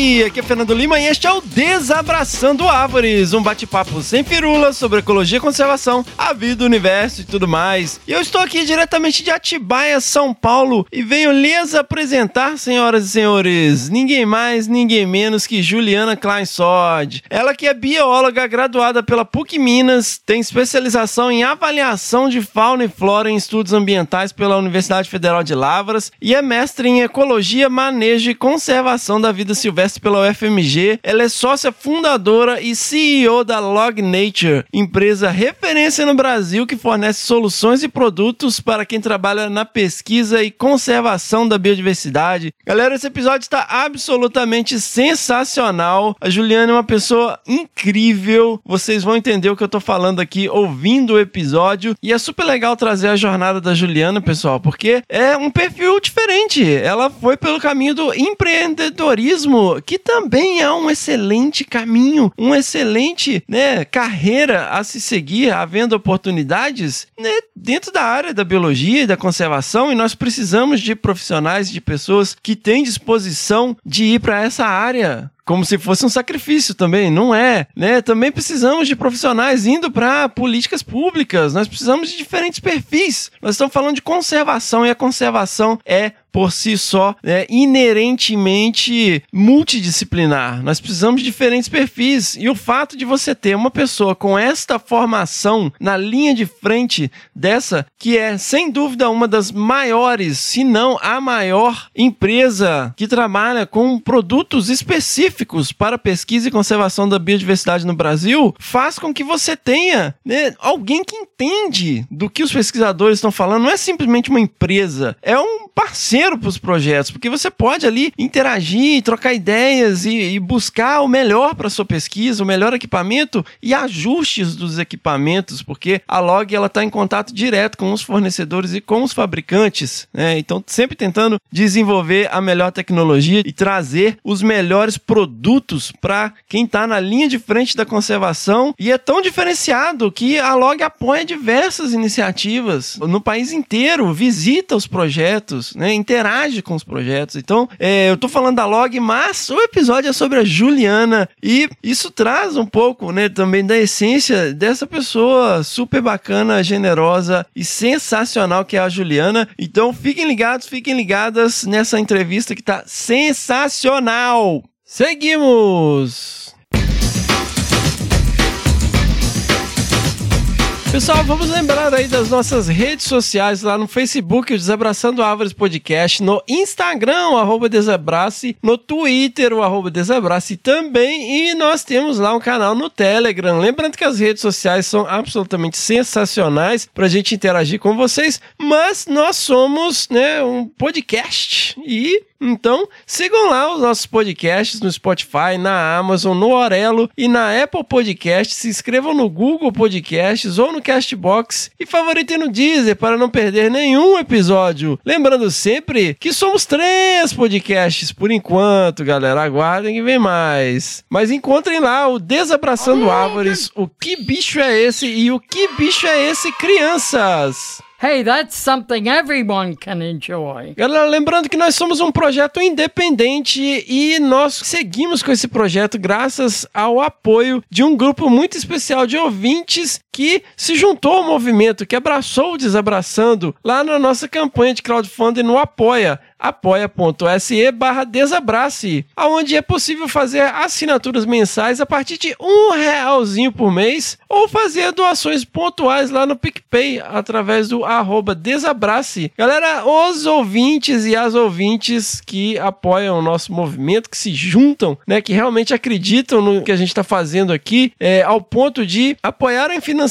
Aqui é Fernando Lima e este é o Desabraçando Árvores, um bate-papo sem firula sobre ecologia e conservação, a vida, o universo e tudo mais. E eu estou aqui diretamente de Atibaia, São Paulo, e venho lhes apresentar, senhoras e senhores, ninguém mais, ninguém menos que Juliana Kleinsod. Ela que é bióloga graduada pela PUC Minas, tem especialização em avaliação de fauna e flora em estudos ambientais pela Universidade Federal de Lavras e é mestre em ecologia, manejo e conservação da vida silvestre pela UFMG. Ela é sócia fundadora e CEO da Log Nature, empresa referência no Brasil que fornece soluções e produtos para quem trabalha na pesquisa e conservação da biodiversidade. Galera, esse episódio está absolutamente sensacional. A Juliana é uma pessoa incrível. Vocês vão entender o que eu tô falando aqui ouvindo o episódio. E é super legal trazer a jornada da Juliana, pessoal, porque é um perfil diferente. Ela foi pelo caminho do empreendedorismo, que também é um excelente caminho, uma excelente né, carreira a se seguir, havendo oportunidades né, dentro da área da biologia e da conservação. E nós precisamos de profissionais, de pessoas que têm disposição de ir para essa área como se fosse um sacrifício também, não é, né? Também precisamos de profissionais indo para políticas públicas. Nós precisamos de diferentes perfis. Nós estamos falando de conservação e a conservação é por si só é inerentemente multidisciplinar. Nós precisamos de diferentes perfis e o fato de você ter uma pessoa com esta formação na linha de frente dessa que é sem dúvida uma das maiores, se não a maior empresa que trabalha com produtos específicos para pesquisa e conservação da biodiversidade no Brasil, faz com que você tenha né, alguém que entende do que os pesquisadores estão falando. Não é simplesmente uma empresa, é um parceiro para os projetos, porque você pode ali interagir, trocar ideias e, e buscar o melhor para sua pesquisa, o melhor equipamento e ajustes dos equipamentos, porque a Log ela está em contato direto com os fornecedores e com os fabricantes, né? Então sempre tentando desenvolver a melhor tecnologia e trazer os melhores produtos para quem está na linha de frente da conservação e é tão diferenciado que a Log apoia diversas iniciativas no país inteiro, visita os projetos, né? Interage com os projetos. Então, é, eu tô falando da Log, mas o episódio é sobre a Juliana e isso traz um pouco, né, também da essência dessa pessoa super bacana, generosa e sensacional que é a Juliana. Então, fiquem ligados, fiquem ligadas nessa entrevista que tá sensacional. Seguimos! Pessoal, vamos lembrar aí das nossas redes sociais lá no Facebook, o Desabraçando Árvores Podcast, no Instagram, o arroba Desabrace, no Twitter, o arroba Desabrace também, e nós temos lá um canal no Telegram. Lembrando que as redes sociais são absolutamente sensacionais para a gente interagir com vocês, mas nós somos né, um podcast e então, sigam lá os nossos podcasts no Spotify, na Amazon, no Orelo e na Apple Podcasts. Se inscrevam no Google Podcasts ou no Castbox e favoritem no Deezer para não perder nenhum episódio. Lembrando sempre que somos três podcasts por enquanto, galera. Aguardem que vem mais. Mas encontrem lá o Desabraçando Árvores, o Que Bicho é Esse e o Que Bicho é Esse Crianças. Hey, that's something everyone can enjoy. Galera, lembrando que nós somos um projeto independente e nós seguimos com esse projeto graças ao apoio de um grupo muito especial de ouvintes que se juntou ao movimento, que abraçou o Desabraçando lá na nossa campanha de crowdfunding no Apoia apoia.se barra desabrace, onde é possível fazer assinaturas mensais a partir de um realzinho por mês ou fazer doações pontuais lá no PicPay através do arroba desabrace. Galera, os ouvintes e as ouvintes que apoiam o nosso movimento, que se juntam, né, que realmente acreditam no que a gente está fazendo aqui, é, ao ponto de apoiarem financeiramente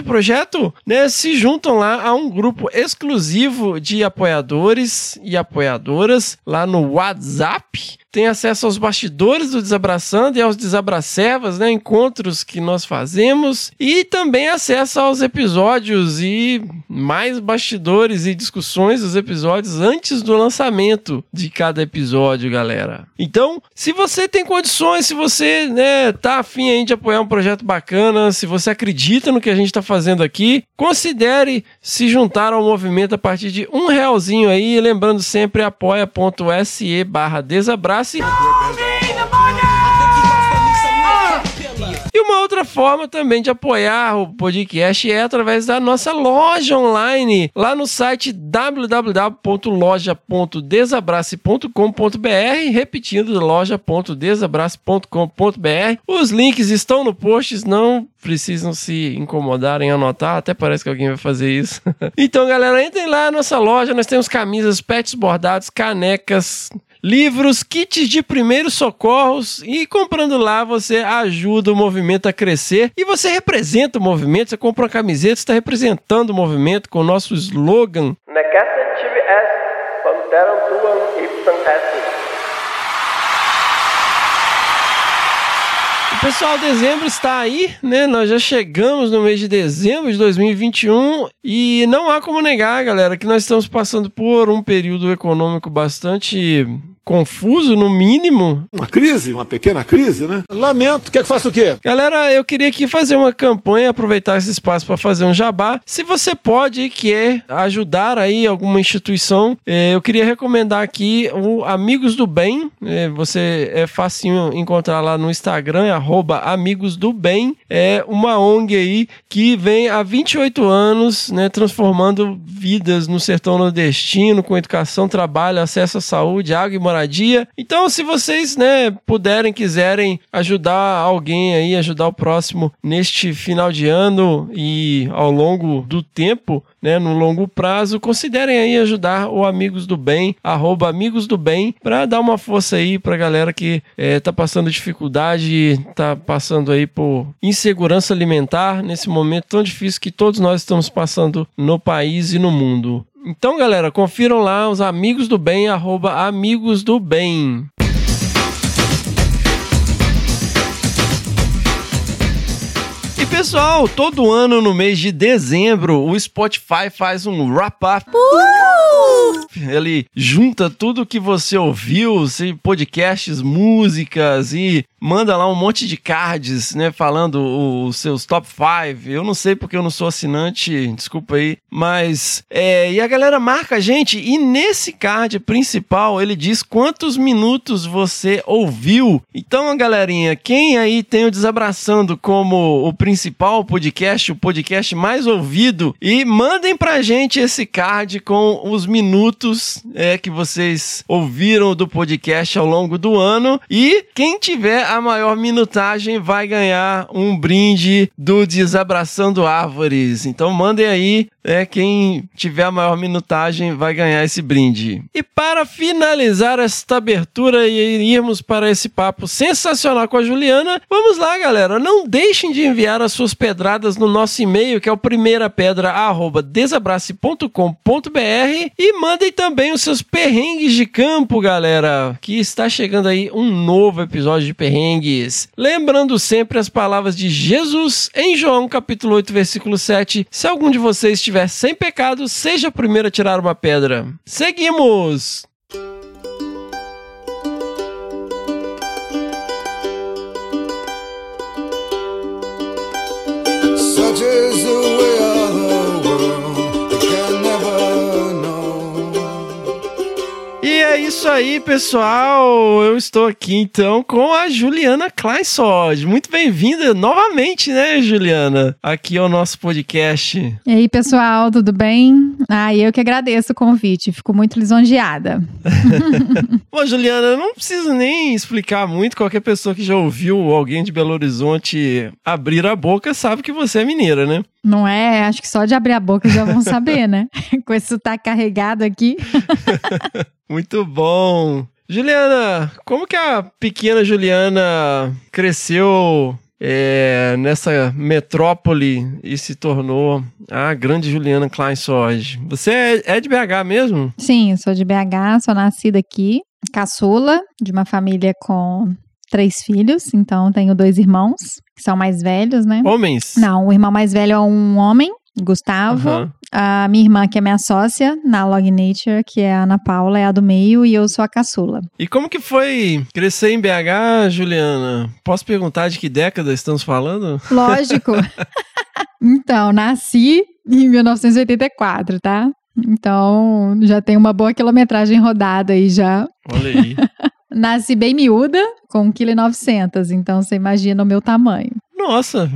o projeto, né, se juntam lá a um grupo exclusivo de apoiadores e apoiadoras lá no WhatsApp tem acesso aos bastidores do Desabraçando e aos Desabracevas, né? Encontros que nós fazemos e também acesso aos episódios e mais bastidores e discussões dos episódios antes do lançamento de cada episódio, galera. Então, se você tem condições, se você, né, tá afim aí de apoiar um projeto bacana, se você acredita no que a gente tá fazendo aqui, considere se juntar ao movimento a partir de um realzinho aí, lembrando sempre apoia.se barra desabrace. E uma outra forma também de apoiar o podcast é através da nossa loja online, lá no site www.loja.desabrace.com.br, repetindo, loja.desabrace.com.br. Os links estão no post, não precisam se incomodar em anotar, até parece que alguém vai fazer isso. então, galera, entrem lá na nossa loja, nós temos camisas, pets bordados, canecas, livros, kits de primeiros socorros e comprando lá você ajuda o movimento a crescer e você representa o movimento, você compra uma camiseta, está representando o movimento com o nosso slogan. Pessoal, dezembro está aí, né? Nós já chegamos no mês de dezembro de 2021 e não há como negar, galera, que nós estamos passando por um período econômico bastante confuso, no mínimo. Uma crise, uma pequena crise, né? Lamento. Quer que faça o quê? Galera, eu queria aqui fazer uma campanha, aproveitar esse espaço para fazer um jabá. Se você pode e quer ajudar aí alguma instituição, eh, eu queria recomendar aqui o Amigos do Bem. Eh, você é facinho encontrar lá no Instagram, é arroba Amigos do Bem. É uma ONG aí que vem há 28 anos, né, transformando vidas no sertão nordestino, com educação, trabalho, acesso à saúde, água e moradia moradia. Então, se vocês, né, puderem, quiserem ajudar alguém aí, ajudar o próximo neste final de ano e ao longo do tempo, né, no longo prazo, considerem aí ajudar o Amigos do Bem, arroba Amigos do Bem, para dar uma força aí pra galera que é, tá passando dificuldade, tá passando aí por insegurança alimentar nesse momento tão difícil que todos nós estamos passando no país e no mundo. Então, galera, confiram lá os amigos do bem, arroba amigos do bem. E pessoal, todo ano no mês de dezembro, o Spotify faz um wrap-up. Ele junta tudo que você ouviu, podcasts, músicas e manda lá um monte de cards, né, falando os seus top 5. Eu não sei porque eu não sou assinante, desculpa aí, mas é, e a galera marca a gente e nesse card principal ele diz quantos minutos você ouviu. Então, galerinha, quem aí tem o Desabraçando como o principal podcast, o podcast mais ouvido, e mandem pra gente esse card com os minutos é, que vocês ouviram do podcast ao longo do ano e quem tiver a maior minutagem vai ganhar um brinde do Desabraçando Árvores. Então mandem aí, é, quem tiver a maior minutagem vai ganhar esse brinde. E para finalizar esta abertura e irmos para esse papo sensacional com a Juliana, vamos lá, galera. Não deixem de enviar as suas pedradas no nosso e-mail, que é o primeirapedra@desabrace.com.br e mandem também os seus perrengues de campo, galera, que está chegando aí um novo episódio de perrengues. Lembrando sempre as palavras de Jesus em João capítulo 8, versículo 7. Se algum de vocês estiver sem pecado, seja o primeiro a tirar uma pedra. Seguimos! Such aí, pessoal. Eu estou aqui então com a Juliana Kleissod. Muito bem-vinda novamente, né, Juliana? Aqui ao nosso podcast. E aí, pessoal, tudo bem? Ah, eu que agradeço o convite, fico muito lisonjeada. Bom, Juliana, eu não preciso nem explicar muito. Qualquer pessoa que já ouviu alguém de Belo Horizonte abrir a boca sabe que você é mineira, né? Não é? Acho que só de abrir a boca já vão saber, né? Com esse sotaque carregado aqui. Muito bom. Juliana, como que a pequena Juliana cresceu é, nessa metrópole e se tornou a grande Juliana Klein Sorge? Você é, é de BH mesmo? Sim, eu sou de BH, sou nascida aqui. caçula de uma família com três filhos, então tenho dois irmãos, que são mais velhos, né? Homens? Não, o irmão mais velho é um homem, Gustavo. Aham. A minha irmã, que é minha sócia na Log Nature, que é a Ana Paula, é a do meio, e eu sou a caçula. E como que foi crescer em BH, Juliana? Posso perguntar de que década estamos falando? Lógico. então, nasci em 1984, tá? Então, já tem uma boa quilometragem rodada aí já. Olha aí. Nasci bem miúda, com 1,9 kg, então você imagina o meu tamanho. Nossa,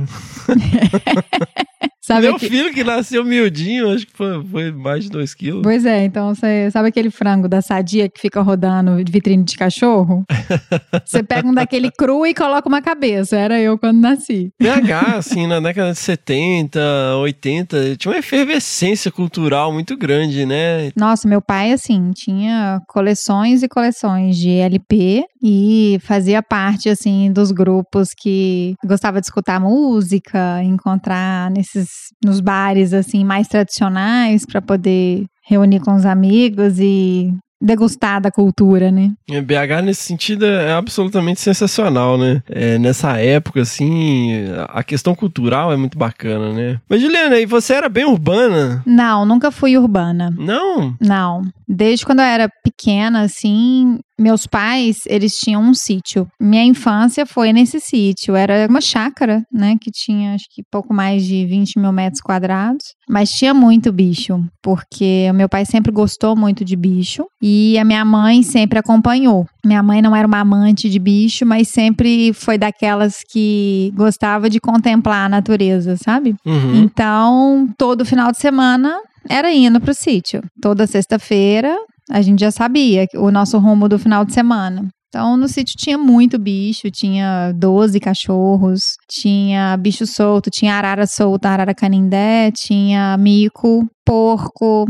Sabe meu que- filho que nasceu miudinho, acho que foi, foi mais de 2 quilos. Pois é, então você sabe aquele frango da sadia que fica rodando de vitrine de cachorro? Você pega um daquele cru e coloca uma cabeça. Era eu quando nasci. BH, assim, na década de 70, 80, tinha uma efervescência cultural muito grande, né? Nossa, meu pai, assim, tinha coleções e coleções de LP e fazia parte, assim, dos grupos que gostava de escutar música, encontrar nesses, nos bares, assim, mais tradicionais para poder reunir com os amigos e degustar da cultura, né? É, BH, nesse sentido, é absolutamente sensacional, né? É, nessa época, assim, a questão cultural é muito bacana, né? Mas, Juliana, e você era bem urbana? Não, nunca fui urbana. Não? Não. Desde quando eu era pequena, assim, meus pais, eles tinham um sítio. Minha infância foi nesse sítio. Era uma chácara, né? Que tinha, acho que pouco mais de 20 mil metros quadrados. Mas tinha muito bicho, porque o meu pai sempre gostou muito de bicho. E a minha mãe sempre acompanhou. Minha mãe não era uma amante de bicho, mas sempre foi daquelas que gostava de contemplar a natureza, sabe? Uhum. Então, todo final de semana era indo pro sítio. Toda sexta-feira a gente já sabia o nosso rumo do final de semana. Então, no sítio tinha muito bicho, tinha 12 cachorros, tinha bicho solto, tinha arara solta, arara canindé, tinha mico, porco,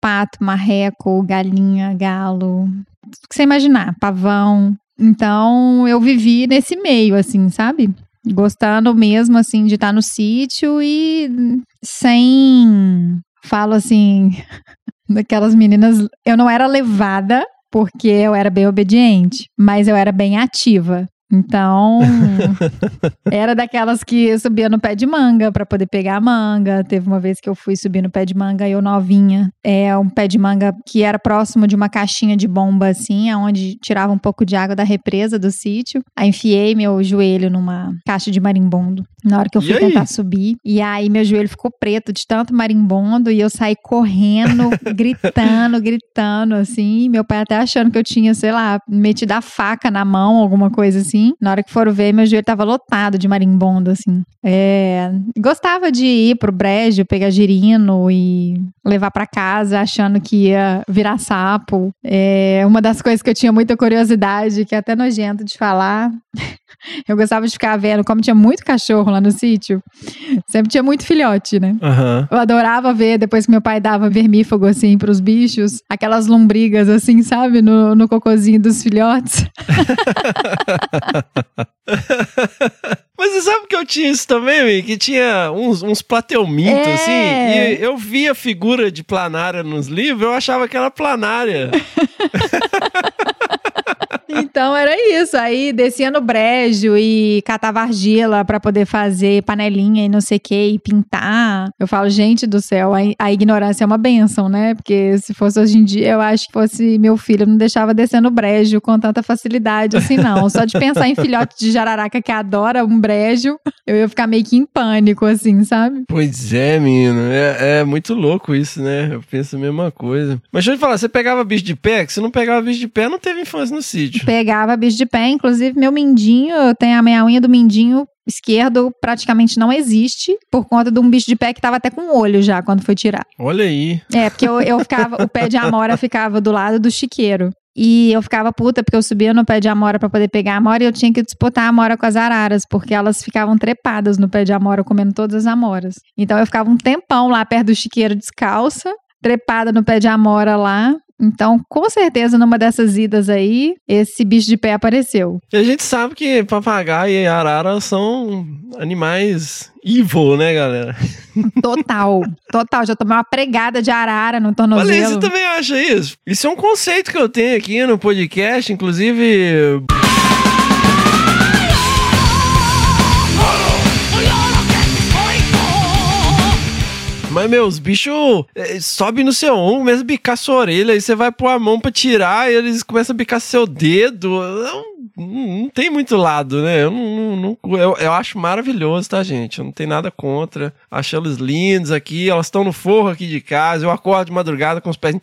pato, marreco, galinha, galo, tudo que você imaginar, pavão. Então, eu vivi nesse meio, assim, sabe? Gostando mesmo, assim, de estar no sítio e sem. Falo assim, daquelas meninas. Eu não era levada porque eu era bem obediente, mas eu era bem ativa. Então, era daquelas que subia no pé de manga para poder pegar a manga. Teve uma vez que eu fui subir no pé de manga, eu novinha. É um pé de manga que era próximo de uma caixinha de bomba, assim, onde tirava um pouco de água da represa do sítio. Aí enfiei meu joelho numa caixa de marimbondo na hora que eu E fui tentar subir. E aí meu joelho ficou preto de tanto marimbondo e eu saí correndo, gritando, gritando, assim. Meu pai até achando que eu tinha, sei lá, metido a faca na mão, alguma coisa assim. Na hora que foram ver, meu joelho tava lotado de marimbondo, assim. É, gostava de ir pro brejo, pegar girino e levar pra casa, achando que ia virar sapo. É, uma das coisas que eu tinha muita curiosidade, que é até nojento de falar. Eu gostava de ficar vendo, como tinha muito cachorro lá no sítio, sempre tinha muito filhote, né? Aham. Eu adorava ver, depois que meu pai dava vermífugo, assim, pros bichos, aquelas lombrigas, assim, sabe, no, no cocôzinho dos filhotes. Mas você sabe que eu tinha isso também, que tinha uns, uns plateumintos, É. assim, e eu via a figura de planária nos livros, eu achava que era planária. Então era isso. Aí descia no brejo e catava argila pra poder fazer panelinha e não sei o que, e pintar. Eu falo, gente do céu, a, a ignorância é uma benção, né? Porque se fosse hoje em dia, eu acho que fosse meu filho, não deixava descer no brejo com tanta facilidade assim, não. Só de pensar em filhote de jararaca que adora um brejo, eu ia ficar meio que em pânico, assim, sabe? Pois é, menino, é, é muito louco isso, né? Eu penso a mesma coisa. Mas deixa eu te falar, você pegava bicho de pé? Que não pegava bicho de pé, não teve infância no sítio. Pegava bicho de pé, inclusive meu mindinho, eu tenho a minha unha do mindinho esquerdo praticamente não existe por conta de um bicho de pé que tava até com olho já quando foi tirar. Olha aí. É, porque eu, eu ficava, o pé de amora ficava do lado do chiqueiro. E eu ficava puta porque eu subia no pé de amora pra poder pegar a amora e eu tinha que disputar a amora com as araras, porque elas ficavam trepadas no pé de amora, comendo todas as amoras. Então eu ficava um tempão lá perto do chiqueiro descalça, trepada no pé de amora lá, Então, com certeza, numa dessas idas aí, esse bicho de pé apareceu. E a gente sabe que papagaio e arara são animais evil, né, galera? Total, total. Já tomei uma pregada de arara no tornozelo. você também acha isso? Isso é um conceito que eu tenho aqui no podcast, inclusive. Mas, meu, os bichos eh, sobem no seu ombro, a bicar sua orelha, aí você vai pôr a mão pra tirar eles começam a bicar seu dedo. Não, não- tem muito lado, né? Eu, não, não- eu, eu acho maravilhoso, tá, gente? Eu não tenho nada contra. Acho eles lindos aqui, elas estão no forro aqui de casa. Eu acordo de madrugada com os pés.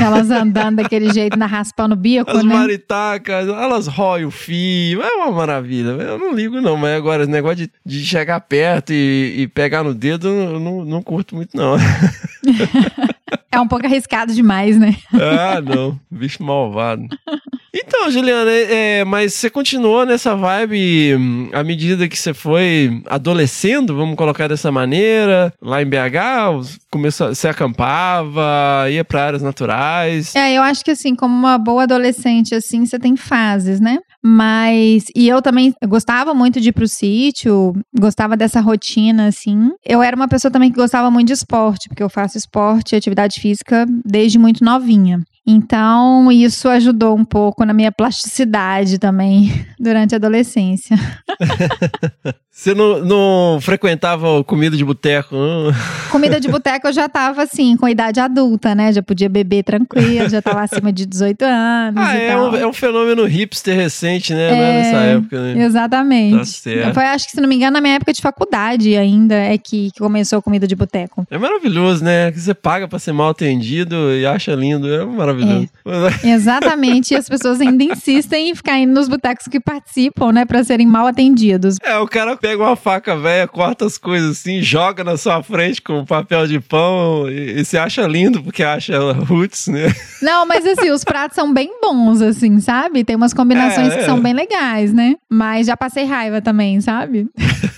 Elas andando daquele jeito, na raspando o bico, As né? maritacas, elas roem o fio, é uma maravilha. Eu não ligo, não, mas agora esse negócio de, de chegar perto e, e pegar no dedo, eu não, não curto muito, não. É um pouco arriscado demais, né? ah, não, bicho malvado. Então, Juliana, é, é, mas você continuou nessa vibe hum, à medida que você foi adolescendo, vamos colocar dessa maneira, lá em BH, começou, você acampava, ia para áreas naturais. É, eu acho que assim, como uma boa adolescente, assim, você tem fases, né? Mas, e eu também gostava muito de ir pro sítio, gostava dessa rotina, assim. Eu era uma pessoa também que gostava muito de esporte, porque eu faço esporte e atividade física desde muito novinha. Então, isso ajudou um pouco na minha plasticidade também durante a adolescência. Você não, não frequentava comida de boteco, não? Comida de boteco eu já tava assim, com idade adulta, né? Já podia beber tranquilo, já tava acima de 18 anos. Ah, é um, é um fenômeno hipster recente, né? né, É, Nessa época, né? Exatamente. Tá. Foi, acho que, se não me engano, na minha época de faculdade ainda é que, que começou a comida de boteco. É maravilhoso, né? Que você paga pra ser mal atendido e acha lindo. É maravilhoso. Exatamente. e as pessoas ainda insistem em ficar indo nos botecos que participam, né? Pra serem mal atendidos. É, o cara pega uma faca velha, corta as coisas assim, joga na sua frente com papel de pão e, e você acha lindo porque acha roots, né? Não, mas assim, os pratos são bem bons, assim, sabe? Tem umas combinações É, que é. são bem legais, né? Mas já passei raiva também, sabe?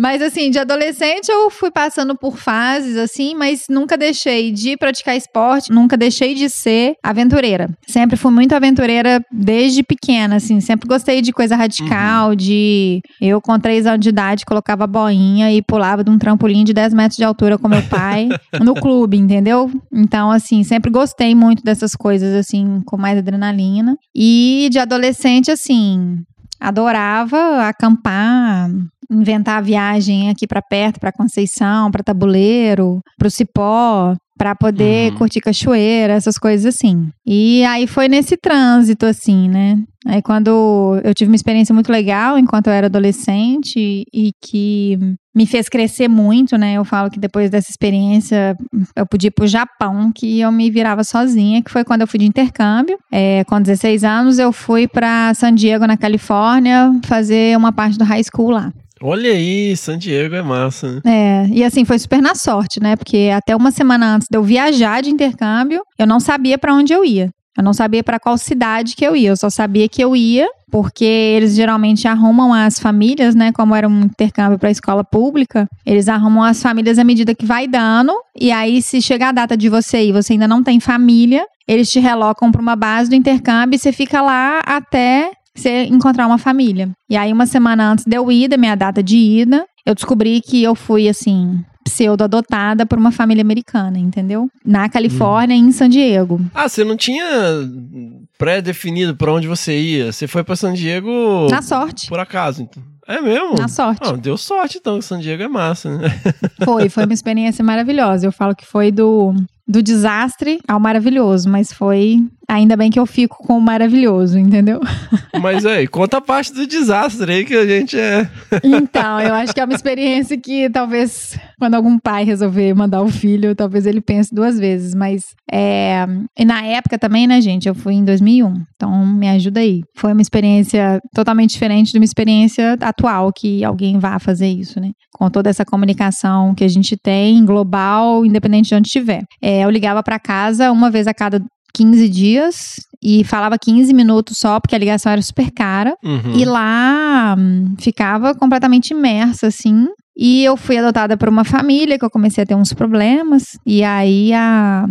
Mas assim, de adolescente eu fui passando por fases assim, mas nunca deixei de praticar esporte, nunca deixei de ser aventureira. Sempre fui muito aventureira desde pequena, assim, sempre gostei de coisa radical, de eu com três anos de idade colocava boinha e pulava de um trampolim de 10 metros de altura com meu pai no clube, entendeu? Então, assim, sempre gostei muito dessas coisas, assim, com mais adrenalina. E de adolescente, assim, adorava acampar, inventar viagem aqui pra perto, pra Conceição, pra Tabuleiro, pro Cipó, pra poder Uhum. curtir cachoeira, essas coisas assim. E aí foi nesse trânsito assim, né? Aí quando eu tive uma experiência muito legal enquanto eu era adolescente e que me fez crescer muito, né? Eu falo que depois dessa experiência eu pude ir pro Japão, que eu me virava sozinha, que foi quando eu fui de intercâmbio. É, com 16 anos eu fui pra San Diego, na Califórnia, fazer uma parte do high school lá. Olha aí, San Diego é massa, né? É, e assim, foi super na sorte, né? Porque até uma semana antes de eu viajar de intercâmbio, eu não sabia pra onde eu ia. Eu não sabia pra qual cidade que eu ia. Eu só sabia que eu ia porque eles geralmente arrumam as famílias, né? Como era um intercâmbio para escola pública, eles arrumam as famílias à medida que vai dando. E aí, se chegar a data de você e você ainda não tem família, eles te relocam para uma base do intercâmbio e você fica lá até você encontrar uma família. E aí, uma semana antes de eu ir, da minha data de ida, eu descobri que eu fui assim. Pseudo-adotada por uma família americana, entendeu? Na Califórnia, em San Diego. Ah, você não tinha pré-definido pra onde você ia? Você foi pra San Diego Na sorte. por acaso, então. É mesmo? Na sorte. Ah, deu sorte então, que San Diego é massa, né? Foi, foi uma experiência maravilhosa. Eu falo que foi do, do desastre ao maravilhoso, mas foi. Ainda bem que eu fico com o maravilhoso, entendeu? Mas aí, conta a parte do desastre aí que a gente é. Então, eu acho que é uma experiência que talvez, quando algum pai resolver mandar o filho, talvez ele pense duas vezes. Mas, é... e na época também, né, gente? Eu fui em 2001, então me ajuda aí. Foi uma experiência totalmente diferente de uma experiência atual que alguém vá fazer isso, né? Com toda essa comunicação que a gente tem, global, independente de onde estiver. É, eu ligava para casa uma vez a cada 15 dias e falava 15 minutos só, porque a ligação era super cara. Uhum. E lá hum, ficava completamente imersa, assim. E eu fui adotada por uma família que eu comecei a ter uns problemas. E aí a,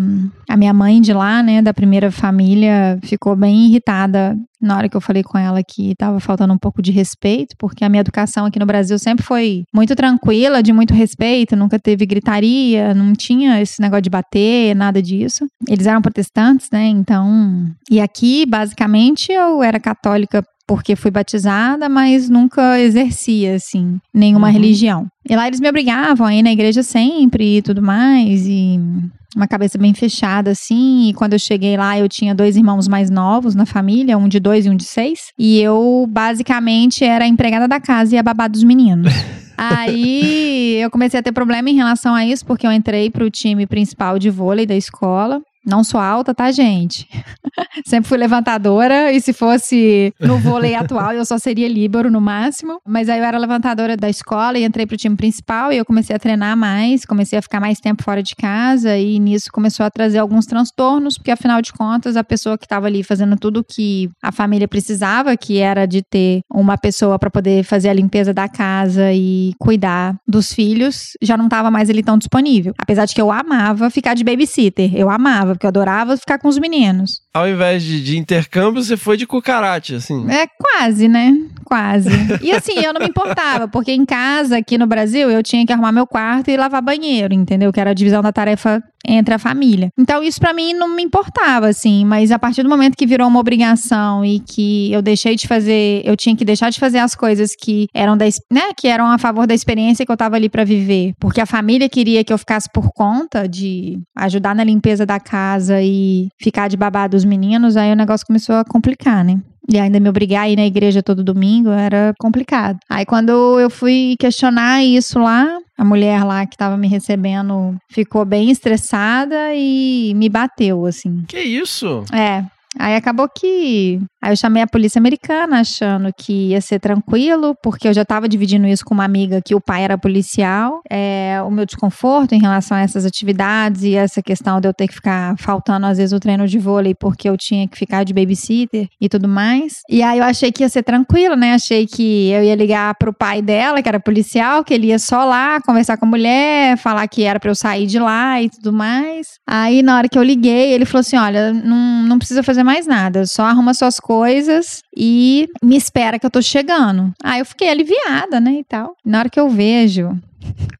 a minha mãe de lá, né, da primeira família, ficou bem irritada na hora que eu falei com ela que tava faltando um pouco de respeito, porque a minha educação aqui no Brasil sempre foi muito tranquila, de muito respeito, nunca teve gritaria, não tinha esse negócio de bater, nada disso. Eles eram protestantes, né? Então. E aqui, basicamente, eu era católica porque fui batizada, mas nunca exercia, assim, nenhuma Uhum. religião. E lá eles me obrigavam a ir na igreja sempre e tudo mais, e uma cabeça bem fechada, assim. E quando eu cheguei lá, eu tinha dois irmãos mais novos na família, um de dois e um de seis. E eu, basicamente, era a empregada da casa e a babá dos meninos. Aí eu comecei a ter problema em relação a isso, porque eu entrei pro time principal de vôlei da escola. Não sou alta, tá, gente? Sempre fui levantadora e se fosse no vôlei atual eu só seria líbero no máximo. Mas aí eu era levantadora da escola e entrei pro time principal e eu comecei a treinar mais, comecei a ficar mais tempo fora de casa e nisso começou a trazer alguns transtornos, porque afinal de contas a pessoa que estava ali fazendo tudo que a família precisava, que era de ter uma pessoa para poder fazer a limpeza da casa e cuidar dos filhos, já não estava mais ali tão disponível. Apesar de que eu amava ficar de babysitter, eu amava, porque eu adorava ficar com os meninos. Ao invés de, de intercâmbio, você foi de cucarate, assim. É quase, né? Quase. E assim, eu não me importava, porque em casa, aqui no Brasil, eu tinha que arrumar meu quarto e lavar banheiro, entendeu? Que era a divisão da tarefa entre a família. Então, isso pra mim não me importava, assim, mas a partir do momento que virou uma obrigação e que eu deixei de fazer, eu tinha que deixar de fazer as coisas que eram da, né, que eram a favor da experiência que eu tava ali pra viver, porque a família queria que eu ficasse por conta de ajudar na limpeza da casa e ficar de babá dos meninos, aí o negócio começou a complicar, né? E ainda me obrigar a ir na igreja todo domingo era complicado. Aí quando eu fui questionar isso lá, a mulher lá que tava me recebendo ficou bem estressada e me bateu, assim. Que isso? É. Aí acabou que. Aí eu chamei a polícia americana achando que ia ser tranquilo, porque eu já tava dividindo isso com uma amiga que o pai era policial. É, o meu desconforto em relação a essas atividades e essa questão de eu ter que ficar faltando, às vezes, o treino de vôlei porque eu tinha que ficar de babysitter e tudo mais. E aí eu achei que ia ser tranquilo, né? Achei que eu ia ligar pro pai dela, que era policial, que ele ia só lá conversar com a mulher, falar que era pra eu sair de lá e tudo mais. Aí na hora que eu liguei, ele falou assim: olha, não, não precisa fazer mais nada, só arruma suas coisas e me espera que eu tô chegando. Aí eu fiquei aliviada, né, e tal. Na hora que eu vejo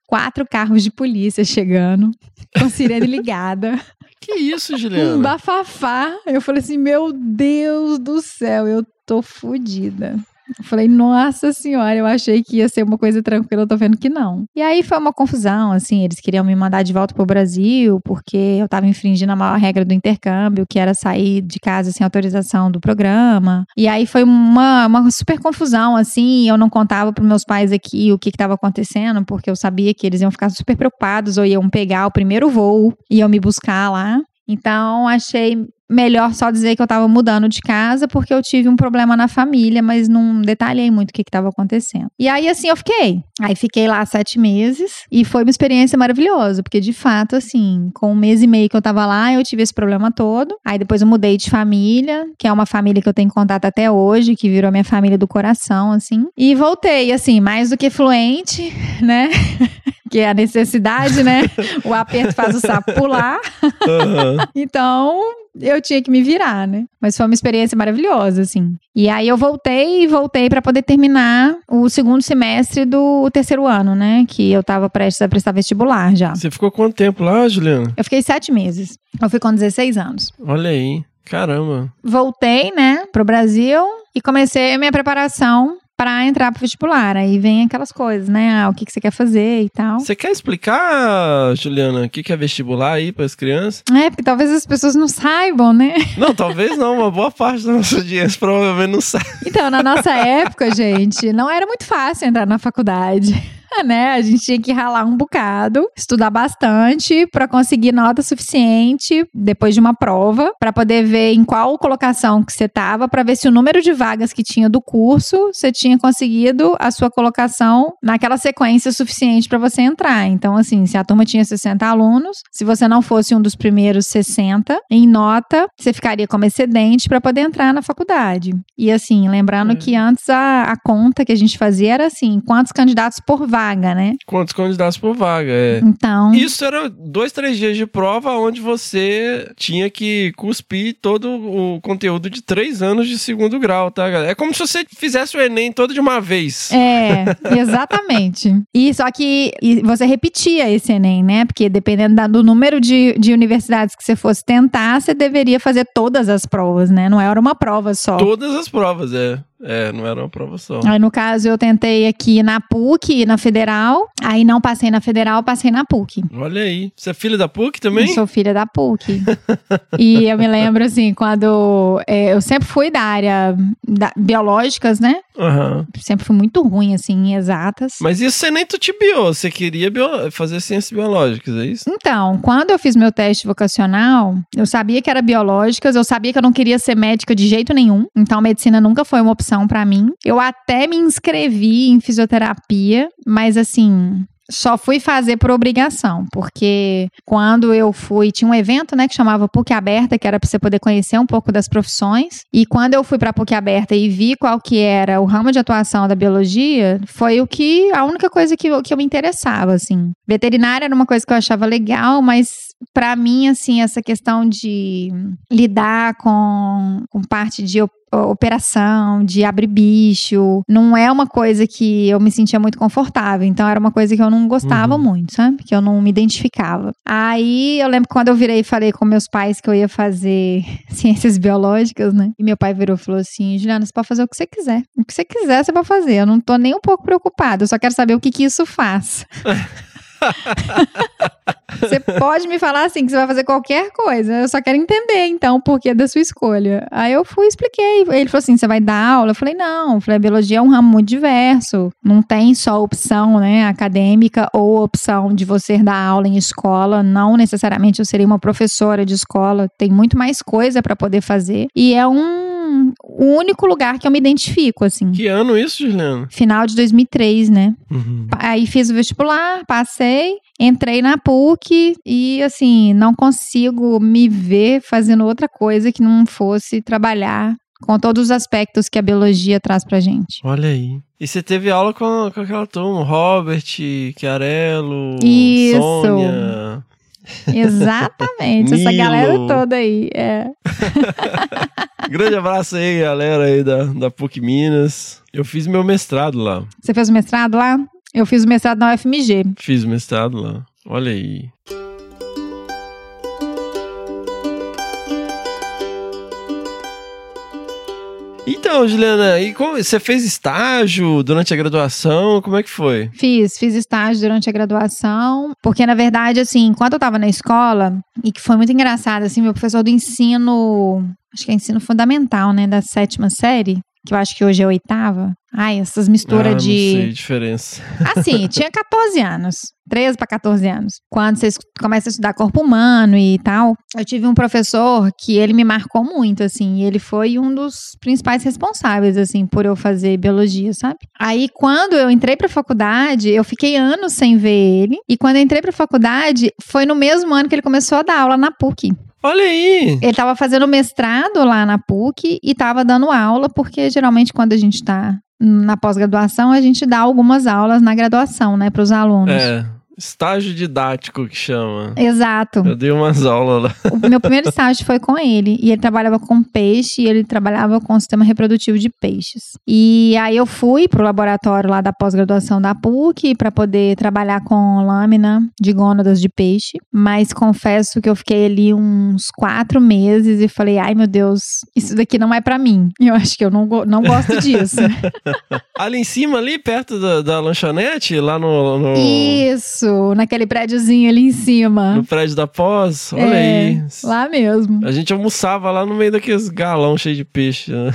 quatro carros de polícia chegando, com sirene ligada, Que isso, um Juliana? bafafá. Eu falei assim: meu Deus do céu, eu tô fodida. Eu falei, nossa senhora, eu achei que ia ser uma coisa tranquila, eu tô vendo que não. E aí foi uma confusão, assim, eles queriam me mandar de volta pro Brasil, porque eu tava infringindo a maior regra do intercâmbio, que era sair de casa sem autorização do programa. E aí foi uma, uma super confusão, assim, eu não contava pros meus pais aqui o que que tava acontecendo, porque eu sabia que eles iam ficar super preocupados, ou iam pegar o primeiro voo, iam me buscar lá. Então, achei melhor só dizer que eu tava mudando de casa porque eu tive um problema na família, mas não detalhei muito o que que tava acontecendo. E aí, assim, eu fiquei. Aí fiquei lá sete meses e foi uma experiência maravilhosa, porque de fato, assim, com um mês e meio que eu tava lá, eu tive esse problema todo. Aí depois eu mudei de família, que é uma família que eu tenho contato até hoje, que virou minha família do coração, assim. E voltei, assim, mais do que fluente, né? que é a necessidade, né? O aperto faz o sapo pular. Aham. Então, eu tinha que me virar, né? Mas foi uma experiência maravilhosa, assim. E aí eu voltei e voltei para poder terminar o segundo semestre do terceiro ano, né? Que eu tava prestes a prestar vestibular já. Você ficou quanto tempo lá, Juliana? Eu fiquei sete meses. Eu fui com 16 anos. Olha aí. Caramba. Voltei, né, pro Brasil e comecei a minha preparação para entrar pro vestibular. Aí vem aquelas coisas, né? Ah, o que, que você quer fazer e tal. Você quer explicar, Juliana, o que que é vestibular aí para as crianças? É, porque talvez as pessoas não saibam, né? Não, talvez não. Uma boa parte da nossa audiência provavelmente não sabe. Então, na nossa época, gente, não era muito fácil entrar na faculdade. Né? A gente tinha que ralar um bocado, estudar bastante pra conseguir nota suficiente depois de uma prova, pra poder ver em qual colocação que você tava, pra ver se o número de vagas que tinha do curso, você tinha conseguido a sua colocação naquela sequência suficiente pra você entrar. Então, assim, se a turma tinha 60 alunos, se você não fosse um dos primeiros 60 em nota, você ficaria como excedente pra poder entrar na faculdade. E assim, lembrando É. que antes a, a conta que a gente fazia era assim, quantos candidatos por vaga, né? Quantos candidatos por vaga, é. Então, Isso era dois, três dias de prova onde você tinha que cuspir todo o conteúdo de três anos de segundo grau, tá, galera? É como se você fizesse o Enem todo de uma vez. É, exatamente. E só que e você repetia esse Enem, né? Porque dependendo da- do número de, de universidades que você fosse tentar, você deveria fazer todas as provas, né? Não era uma prova só. Todas as provas, é. É, não era uma prova só. Aí, no caso, eu tentei aqui na PUC, na Federal. Aí não passei na Federal, passei na PUC. Olha aí. Você é filho da PUC Eu também? sou filha da PUC. e eu me lembro, assim, quando é, eu sempre fui da área da- biológicas, né? Aham. Sempre fui muito ruim, assim, em exatas. Mas isso você nem tutibiou. Você queria bio- fazer ciências biológicas, é isso? Então, quando eu fiz meu teste vocacional, eu sabia que era biológicas, eu sabia que eu não queria ser médica de jeito nenhum. Então, medicina nunca foi uma opção pra mim. Eu até me inscrevi em fisioterapia, mas assim. Só fui fazer por obrigação, porque quando eu fui, tinha um evento, né, que chamava PUC Aberta, que era para você poder conhecer um pouco das profissões. E quando eu fui para PUC Aberta e vi qual que era o ramo de atuação da biologia, foi o que a única coisa que eu, que eu me interessava, assim. Veterinária era uma coisa que eu achava legal, mas para mim, assim, essa questão de lidar com, com parte de operação, de abrir bicho, não é uma coisa que eu me sentia muito confortável. Então era uma coisa que eu não gostava muito, sabe? Que eu não me identificava. Aí eu lembro que quando eu virei e falei com meus pais que eu ia fazer ciências biológicas, né? E meu pai virou e falou assim: Juliana, você pode fazer o que você quiser. O que você quiser, você pode fazer. Eu não tô nem um pouco preocupada. Eu só quero saber o que, que isso faz. Você pode me falar assim que você vai fazer qualquer coisa. Eu só quero entender, então, o porquê da sua escolha. Aí eu fui e expliquei. Ele falou assim: você vai dar aula? Eu falei, não. Eu falei, biologia é um ramo muito diverso. Não tem só opção, né, acadêmica ou opção de você dar aula em escola. Não necessariamente eu seria uma professora de escola. Tem muito mais coisa para poder fazer. E é um o único lugar que eu me identifico, assim. Que ano isso, Juliana? Final de 2003, né? Uhum. Aí fiz o vestibular, passei, entrei na PUC e assim, não consigo me ver fazendo outra coisa que não fosse trabalhar com todos os aspectos que a biologia traz pra gente. Olha aí. E você teve aula com, com aquela turma, Robert, Chiarello, Isso. Sônia. Exatamente, essa galera toda aí. É. Grande abraço aí, galera aí da, da PUC Minas. Eu fiz meu mestrado lá. Você fez o mestrado lá? Eu fiz o mestrado na UFMG. Fiz o mestrado lá. Olha aí. Então, Juliana, e como, você fez estágio durante a graduação? Como é que foi? Fiz, fiz estágio durante a graduação, porque na verdade, assim, enquanto eu tava na escola, e que foi muito engraçado, assim, meu professor do ensino, acho que é ensino fundamental, né, da sétima série, que eu acho que hoje é oitava. Ai, essas misturas ah, Não de. sei a diferença. Assim, tinha 14 anos. 13 para 14 anos. Quando você es- começa a estudar corpo humano e tal, eu tive um professor que ele me marcou muito, assim. E ele foi um dos principais responsáveis, assim, por eu fazer biologia, sabe? Aí, quando eu entrei pra faculdade, eu fiquei anos sem ver ele. E quando eu entrei pra faculdade, foi no mesmo ano que ele começou a dar aula na PUC. Olha aí! Ele tava fazendo mestrado lá na PUC e tava dando aula, porque geralmente quando a gente tá na pós-graduação, a gente dá algumas aulas na graduação, né, pros alunos. É, estágio didático que chama. Exato. Eu dei umas aulas lá. O meu primeiro estágio foi com ele. E ele trabalhava com peixe e ele trabalhava com o sistema reprodutivo de peixes. E aí eu fui pro laboratório lá da pós-graduação da PUC para poder trabalhar com lâmina de gônadas de peixe. Mas confesso que eu fiquei ali uns quatro meses e falei: ai meu Deus, isso daqui não é para mim. Eu acho que eu não, não gosto disso. Ali em cima, ali perto da, da lanchonete, lá no. no- Isso. Isso, naquele prédiozinho ali em cima. No prédio da pós? Olha É, aí. Lá mesmo. A gente almoçava lá no meio daqueles galão cheio de peixe. né?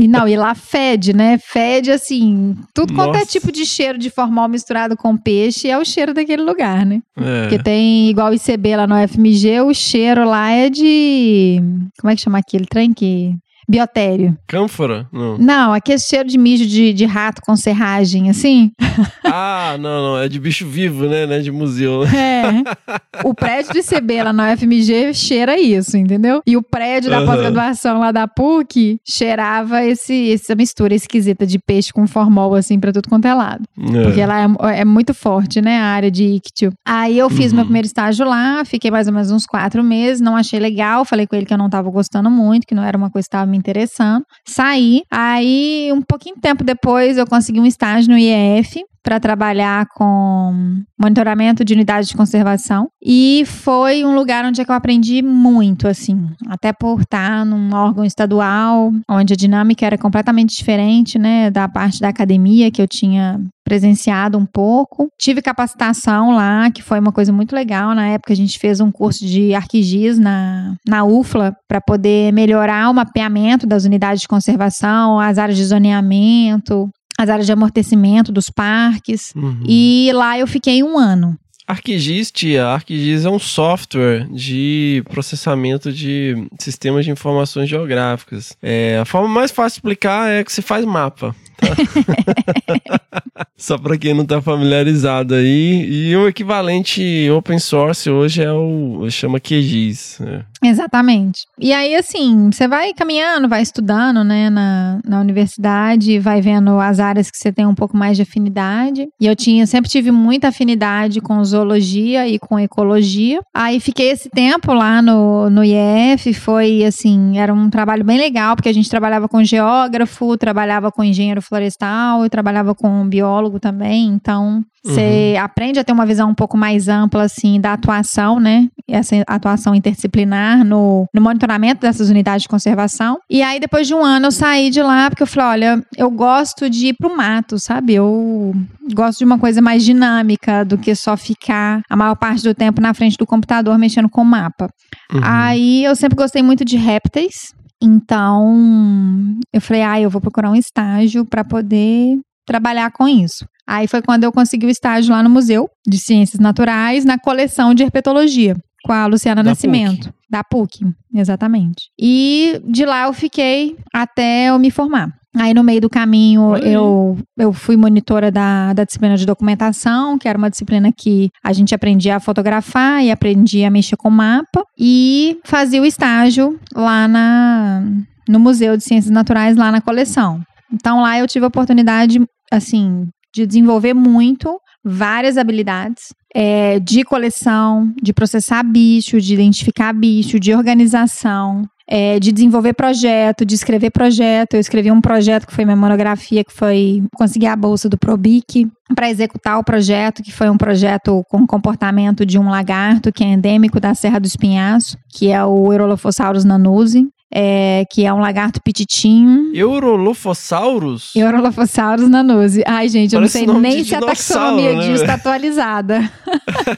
E não, e lá fede, né? Fede assim, tudo quanto é Nossa. tipo de cheiro de formal misturado com peixe é o cheiro daquele lugar, né? É. Porque tem, igual o ICB lá no FMG, o cheiro lá é de. Como é que chama aquele trem que. Biotério. Cânfora? Não. Não, aquele cheiro de mijo de, de rato com serragem, assim. Ah, não, não. É de bicho vivo, né? Não é de museu. né? É. O prédio do ICB lá no FMG cheira isso, entendeu? E o prédio da Aham. pós-graduação lá da PUC cheirava esse, essa mistura esquisita de peixe com formol, assim, pra tudo quanto é lado. É. Porque lá é, é muito forte, né? A área de ictio. Aí eu fiz meu primeiro estágio lá, fiquei mais ou menos uns quatro meses, não achei legal. Falei com ele que eu não tava gostando muito, que não era uma coisa que tava me interessando. Saí. Aí, um pouquinho de tempo depois, eu consegui um estágio no IEF para trabalhar com monitoramento de unidades de conservação. E foi um lugar onde é eu aprendi muito, assim. Até por estar num órgão estadual, onde a dinâmica era completamente diferente, né? Da parte da academia que eu tinha presenciado um pouco. Tive capacitação lá, que foi uma coisa muito legal. Na época a gente fez um curso de ArcGIS na, na UFLA para poder melhorar o mapeamento das unidades de conservação, as áreas de zoneamento, as áreas de amortecimento dos parques. Uhum. E lá eu fiquei um ano. ArcGIS, tia, ArcGIS é um software de processamento de sistemas de informações geográficas. É, a forma mais fácil de explicar é que você faz mapa. Só para quem não tá familiarizado aí. E o equivalente open source hoje é o chama QGIS. né? Exatamente. E aí, assim, você vai caminhando, vai estudando, né, na, na universidade, vai vendo as áreas que você tem um pouco mais de afinidade. E eu tinha, sempre tive muita afinidade com zoologia e com ecologia. Aí fiquei esse tempo lá no, no IEF, foi assim, era um trabalho bem legal, porque a gente trabalhava com geógrafo, trabalhava com engenheiro florestal, eu trabalhava com biólogo também, então você aprende a ter uma visão um pouco mais ampla, assim, da atuação, né? Essa atuação interdisciplinar no, no monitoramento dessas unidades de conservação. E aí, depois de um ano, eu saí de lá, porque eu falei, olha, eu gosto de ir pro mato, sabe? Eu gosto de uma coisa mais dinâmica do que só ficar a maior parte do tempo na frente do computador mexendo com o mapa. Uhum. Aí, eu sempre gostei muito de répteis. Então, eu falei, ah, eu vou procurar um estágio para poder trabalhar com isso. Aí foi quando eu consegui o estágio lá no Museu de Ciências Naturais, na coleção de herpetologia, com a Luciana Da Nascimento, da PUC, exatamente. E de lá eu fiquei até eu me formar. Aí no meio do caminho eu, eu fui monitora da, da disciplina de documentação, que era uma disciplina que a gente aprendia a fotografar e aprendia a mexer com mapa. E fazia o estágio lá na, no Museu de Ciências Naturais, lá na coleção. Então lá eu tive a oportunidade, assim, de desenvolver muito várias habilidades é, de coleção, de processar bicho, de identificar bicho, de organização, é, de desenvolver projeto, de escrever projeto. Eu escrevi um projeto que foi minha monografia, que foi conseguir a bolsa do Probic para executar o projeto, que foi um projeto com comportamento de um lagarto que é endêmico da Serra do Espinhaço, que é o Eurolophosaurus nanusi, é, que é um lagarto pititinho. Eurolophosaurus? Eurolophosaurus nanusi. Ai, gente, eu Parece não sei nem se a taxonomia né, disso está atualizada.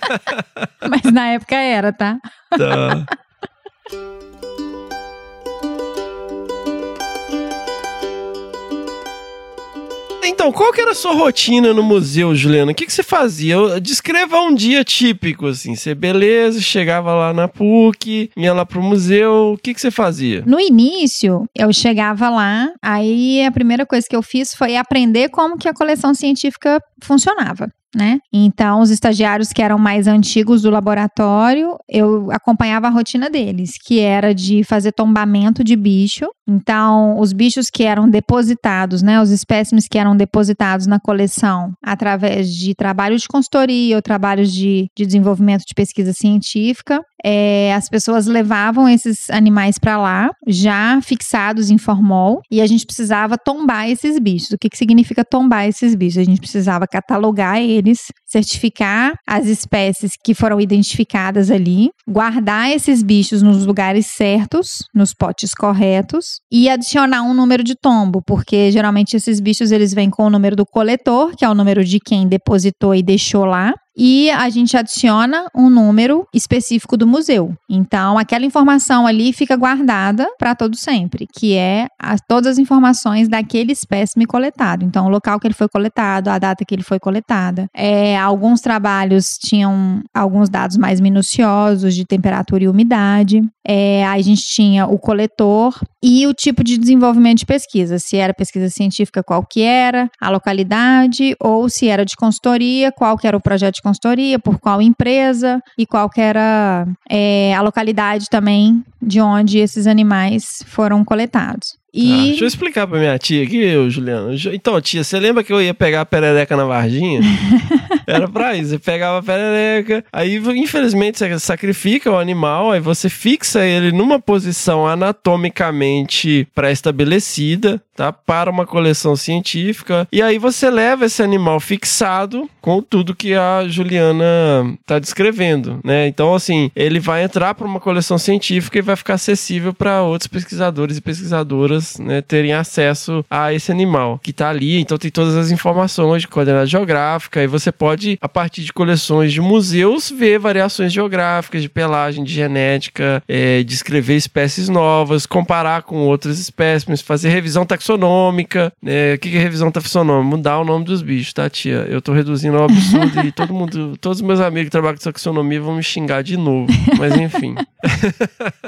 Mas na época era, tá? Tá. Então, qual que era a sua rotina no museu, Juliana? O que, que você fazia? Descreva um dia típico, assim. Você, beleza, chegava lá na PUC, ia lá pro museu. O que, que você fazia? No início, eu chegava lá, aí a primeira coisa que eu fiz foi aprender como que a coleção científica funcionava. Né? Então, os estagiários que eram mais antigos do laboratório, eu acompanhava a rotina deles, que era de fazer tombamento de bicho. Então, os bichos que eram depositados, né, os espécimes que eram depositados na coleção através de trabalhos de consultoria ou trabalhos de, de desenvolvimento de pesquisa científica, é, as pessoas levavam esses animais para lá, já fixados em formol, e a gente precisava tombar esses bichos. O que, que significa tombar esses bichos? A gente precisava catalogar eles, certificar as espécies que foram identificadas ali, guardar esses bichos nos lugares certos, nos potes corretos, e adicionar um número de tombo, porque geralmente esses bichos eles vêm com o número do coletor, que é o número de quem depositou e deixou lá, e a gente adiciona um número específico do museu. Então, aquela informação ali fica guardada para todo sempre, que é as- todas as informações daquele espécime coletado. Então, o local que ele foi coletado, a data que ele foi coletada. É, alguns trabalhos tinham alguns dados mais minuciosos de temperatura e umidade. É, a gente tinha o coletor e o tipo de desenvolvimento de pesquisa, se era pesquisa científica, qual que era, a localidade, ou se era de consultoria, qual que era o projeto de consultoria, por qual empresa e qual que era é, a localidade também de onde esses animais foram coletados. E deixa eu explicar pra minha tia aqui, ô, Juliano. Ju- Então, tia, você lembra que eu ia pegar a perereca na Varginha? Era pra isso. Você pegava a perereca, aí infelizmente você sacrifica o animal, aí você fixa ele numa posição anatomicamente pré-estabelecida, tá? Para uma coleção científica. E aí você leva esse animal fixado com tudo que a Juliana tá descrevendo, né? Então, assim, ele vai entrar para uma coleção científica e vai ficar acessível para outros pesquisadores e pesquisadoras, né, terem acesso a esse animal que tá ali. Então, tem todas as informações de coordenada geográfica e você pode, a partir de coleções de museus, ver variações geográficas de pelagem, de genética, é, descrever espécies novas, comparar com outras espécimes, fazer revisão taxonômica. né? O que é revisão taxonômica? Mudar o nome dos bichos, tá, tia? Eu tô reduzindo ao absurdo e todo mundo, todos os meus amigos que trabalham com taxonomia vão me xingar de novo. Mas enfim.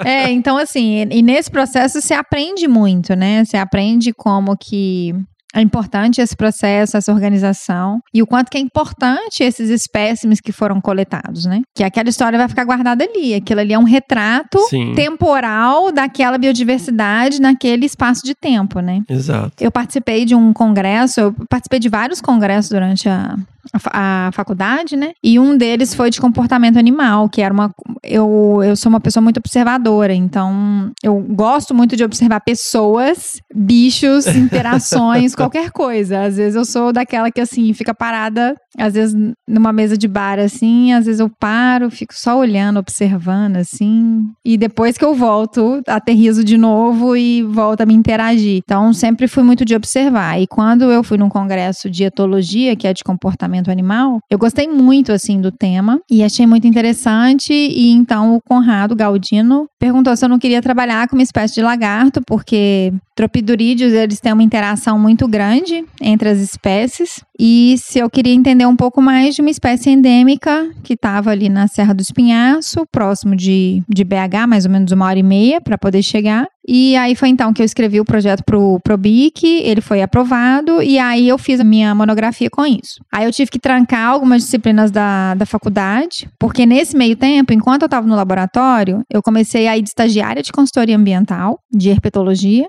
É, então assim, e nesse processo você aprende muito, né? Você aprende como que é importante esse processo, essa organização e o quanto que é importante esses espécimes que foram coletados, né? Que aquela história vai ficar guardada ali, aquilo ali é um retrato Sim. temporal daquela biodiversidade naquele espaço de tempo, né? Exato. Eu participei de um congresso, eu participei de vários congressos durante a, a, fa- a faculdade, né? E um deles foi de comportamento animal, que era uma. Eu, eu sou uma pessoa muito observadora, então eu gosto muito de observar pessoas, bichos, interações, qualquer coisa. Às vezes eu sou daquela que, assim, fica parada, às vezes numa mesa de bar, assim, às vezes eu paro, fico só olhando, observando, assim. E depois que eu volto, aterrizo de novo e volto a me interagir. Então, sempre fui muito de observar. E quando eu fui num congresso de etologia, que é de comportamento animal, eu gostei muito, assim, do tema e achei muito interessante. E então o Conrado Galdino perguntou se eu não queria trabalhar com uma espécie de lagarto, porque tropidurídeos, eles têm uma interação muito grande entre as espécies. E se eu queria entender um pouco mais de uma espécie endêmica que estava ali na Serra do Espinhaço, próximo de, de BH, mais ou menos uma hora e meia para poder chegar. E aí foi então que eu escrevi o projeto pro Probic, ele foi aprovado, e aí eu fiz a minha monografia com isso. Aí eu tive que trancar algumas disciplinas da, da faculdade, porque nesse meio tempo, enquanto eu estava no laboratório, eu comecei a ir de estagiária de consultoria ambiental, de herpetologia.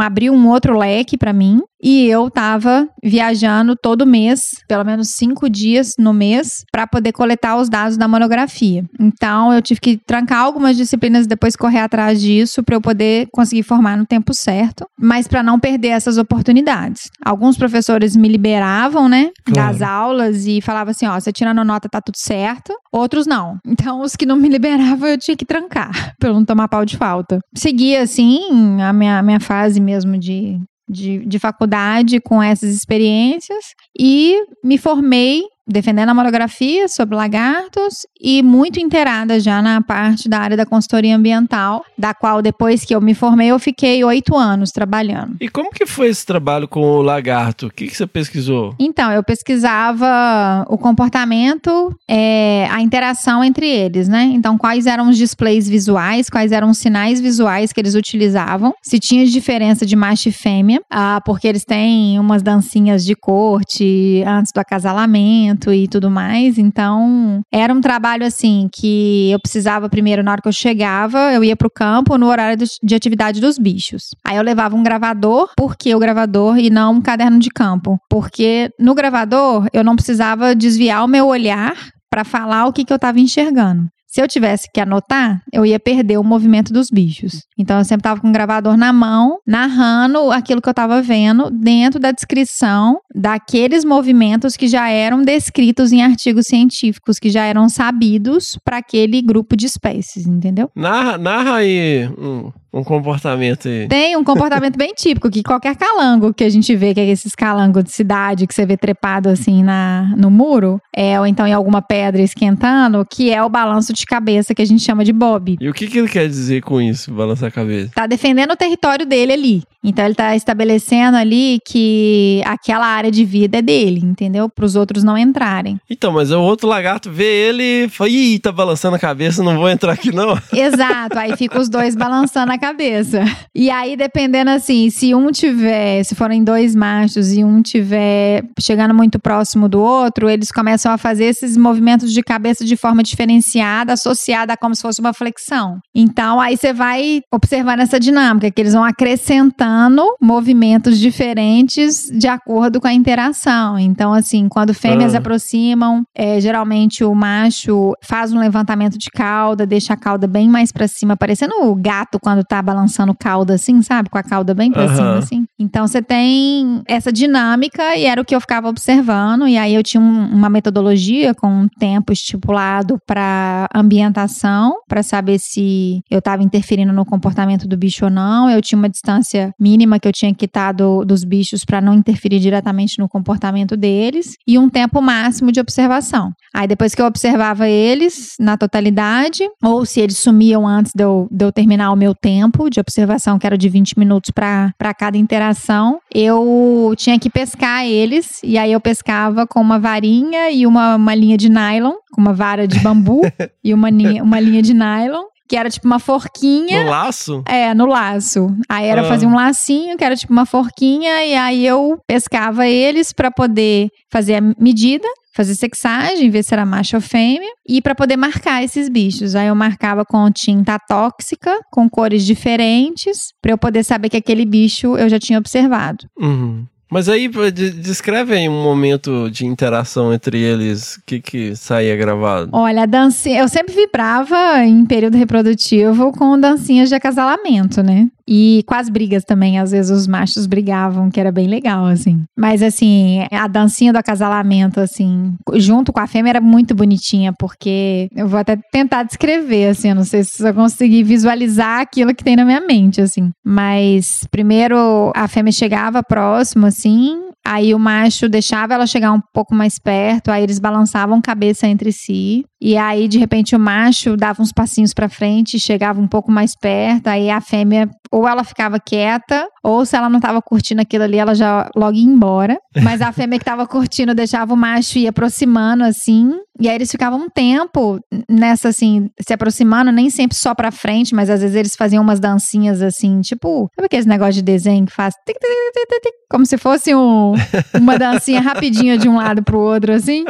Abriu um outro leque para mim. E eu tava viajando todo mês, pelo menos cinco dias no mês, para poder coletar os dados da monografia. Então eu tive que trancar algumas disciplinas e depois correr atrás disso para eu poder conseguir formar no tempo certo, mas para não perder essas oportunidades. Alguns professores me liberavam, né, Claro. das aulas e falavam assim, ó, você tirando nota tá tudo certo. Outros não. Então os que não me liberavam eu tinha que trancar para eu não tomar pau de falta. Segui assim a minha, minha fase mesmo de de, de faculdade com essas experiências e me formei defendendo a monografia sobre lagartos e muito inteirada já na parte da área da consultoria ambiental, da qual depois que eu me formei eu fiquei oito anos trabalhando. E como que foi esse trabalho com o lagarto? O que, que você pesquisou? Então, eu pesquisava o comportamento, é, a interação entre eles, né? Então, quais eram os displays visuais, quais eram os sinais visuais que eles utilizavam, se tinha diferença de macho e fêmea, ah, porque eles têm umas dancinhas de corte antes do acasalamento e tudo mais. Então, era um trabalho assim que eu precisava primeiro, na hora que eu chegava, eu ia pro campo no horário de- de atividade dos bichos. Aí eu levava um gravador, por que o gravador e não um caderno de campo? Porque no gravador eu não precisava desviar o meu olhar para falar o que, que eu estava enxergando. Se eu tivesse que anotar, eu ia perder o movimento dos bichos. Então eu sempre tava com o gravador na mão, narrando aquilo que eu tava vendo dentro da descrição daqueles movimentos que já eram descritos em artigos científicos, que já eram sabidos para aquele grupo de espécies, entendeu? Narra, narra aí um, um comportamento aí. Tem um comportamento bem típico, que qualquer calango que a gente vê, que é esses calangos de cidade que você vê trepado assim na, no muro, é, ou então em alguma pedra esquentando, que é o balanço de cabeça que a gente chama de bob. E o que, que ele quer dizer com isso, balançar a cabeça? Tá defendendo o território dele ali. Então ele tá estabelecendo ali que aquela área de vida é dele, entendeu? Para os outros não entrarem. Então, mas o outro lagarto vê ele e fala, ih, tá balançando a cabeça, não vou entrar aqui não. Exato, aí fica os dois balançando a cabeça. E aí, dependendo assim, se um tiver, se forem dois machos e um tiver chegando muito próximo do outro, eles começam a fazer esses movimentos de cabeça de forma diferenciada, associada a como se fosse uma flexão. Então, aí você vai observando essa dinâmica, que eles vão acrescentando movimentos diferentes de acordo com a interação. Então, assim, quando fêmeas Ah. aproximam, é, geralmente o macho faz um levantamento de cauda, deixa a cauda bem mais pra cima, parecendo o gato quando tá balançando cauda assim, sabe? Com a cauda bem pra Aham. cima, assim. Então, você tem essa dinâmica e era o que eu ficava observando. E aí, eu tinha um- uma metodologia com um tempo estipulado para ambientação, para saber se eu estava interferindo no comportamento do bicho ou não. Eu tinha uma distância mínima que eu tinha que estar do- dos bichos para não interferir diretamente no comportamento deles e um tempo máximo de observação. Aí depois que eu observava eles na totalidade, ou se eles sumiam antes de eu, de eu terminar o meu tempo de observação, que era de 20 minutos para cada interação, eu tinha que pescar eles, e aí eu pescava com uma varinha e uma, uma linha de nylon, com uma vara de bambu e uma, linha- uma linha de nylon, que era tipo uma forquinha. No laço? É, no laço. Aí era Ah. fazer um lacinho, que era tipo uma forquinha, e aí eu pescava eles pra poder fazer a medida, fazer sexagem, ver se era macho ou fêmea, e pra poder marcar esses bichos. Aí eu marcava com tinta tóxica, com cores diferentes, pra eu poder saber que aquele bicho eu já tinha observado. Uhum. Mas aí, descreve aí um momento de interação entre eles, o que que saía gravado. Olha, dancinha, eu sempre vibrava em período reprodutivo com dancinhas de acasalamento, né? E com as brigas também, às vezes os machos brigavam, que era bem legal, assim. Mas, assim, a dancinha do acasalamento, assim, junto com a fêmea era muito bonitinha, porque eu vou até tentar descrever, assim, eu não sei se eu conseguir visualizar aquilo que tem na minha mente, assim. Mas, primeiro, a fêmea chegava próximo, assim, seeing Aí o macho deixava ela chegar um pouco mais perto, aí eles balançavam cabeça entre si. E aí, de repente, o macho dava uns passinhos pra frente, chegava um pouco mais perto. Aí a fêmea, ou ela ficava quieta, ou se ela não tava curtindo aquilo ali, ela já logo ia embora. Mas a fêmea que tava curtindo deixava o macho ir aproximando assim. E aí eles ficavam um tempo nessa, assim, se aproximando, nem sempre só pra frente, mas às vezes eles faziam umas dancinhas assim, tipo, sabe aqueles negócios de desenho que faz como se fosse um, uma dancinha rapidinha de um lado pro outro, assim.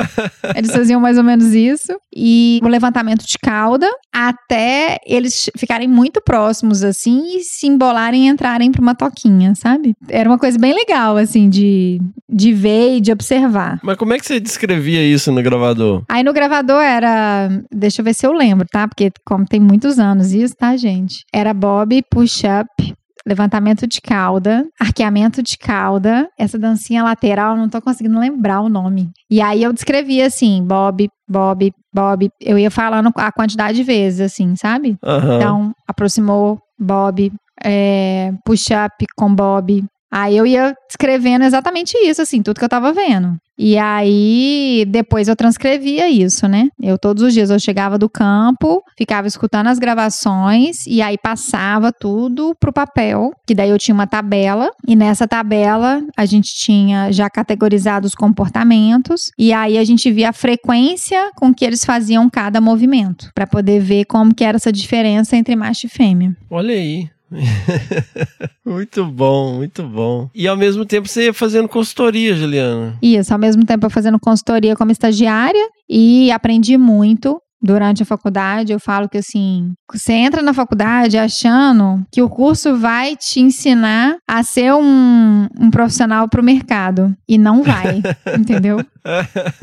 Eles faziam mais ou menos isso. E o levantamento de cauda até eles ficarem muito próximos, assim, e se embolarem e entrarem pra uma toquinha, sabe? Era uma coisa bem legal, assim, de, de ver e de observar. Mas como é que você descrevia isso no gravador? Aí no gravador era. Deixa eu ver se eu lembro, tá? Porque, como tem muitos anos isso, tá, gente? Era bob, push-up, levantamento de cauda, arqueamento de cauda, essa dancinha lateral, não tô conseguindo lembrar o nome. E aí eu descrevia assim: bob, bob, bob. Eu ia falando a quantidade de vezes, assim, sabe? Aham. Então, aproximou, Bob, é, push-up com Bob. Aí eu ia escrevendo exatamente isso, assim, tudo que eu tava vendo. E aí, depois eu transcrevia isso, né? Eu todos os dias eu chegava do campo, ficava escutando as gravações e aí passava tudo pro papel, que daí eu tinha uma tabela e nessa tabela a gente tinha já categorizado os comportamentos e aí a gente via a frequência com que eles faziam cada movimento, para poder ver como que era essa diferença entre macho e fêmea. Olha aí. muito bom, muito bom. E ao mesmo tempo você ia fazendo consultoria, Juliana. Isso, ao mesmo tempo eu fazendo consultoria como estagiária e aprendi muito durante a faculdade. Eu falo que assim, você entra na faculdade achando que o curso vai te ensinar a ser um, um profissional pro mercado. E não vai, entendeu?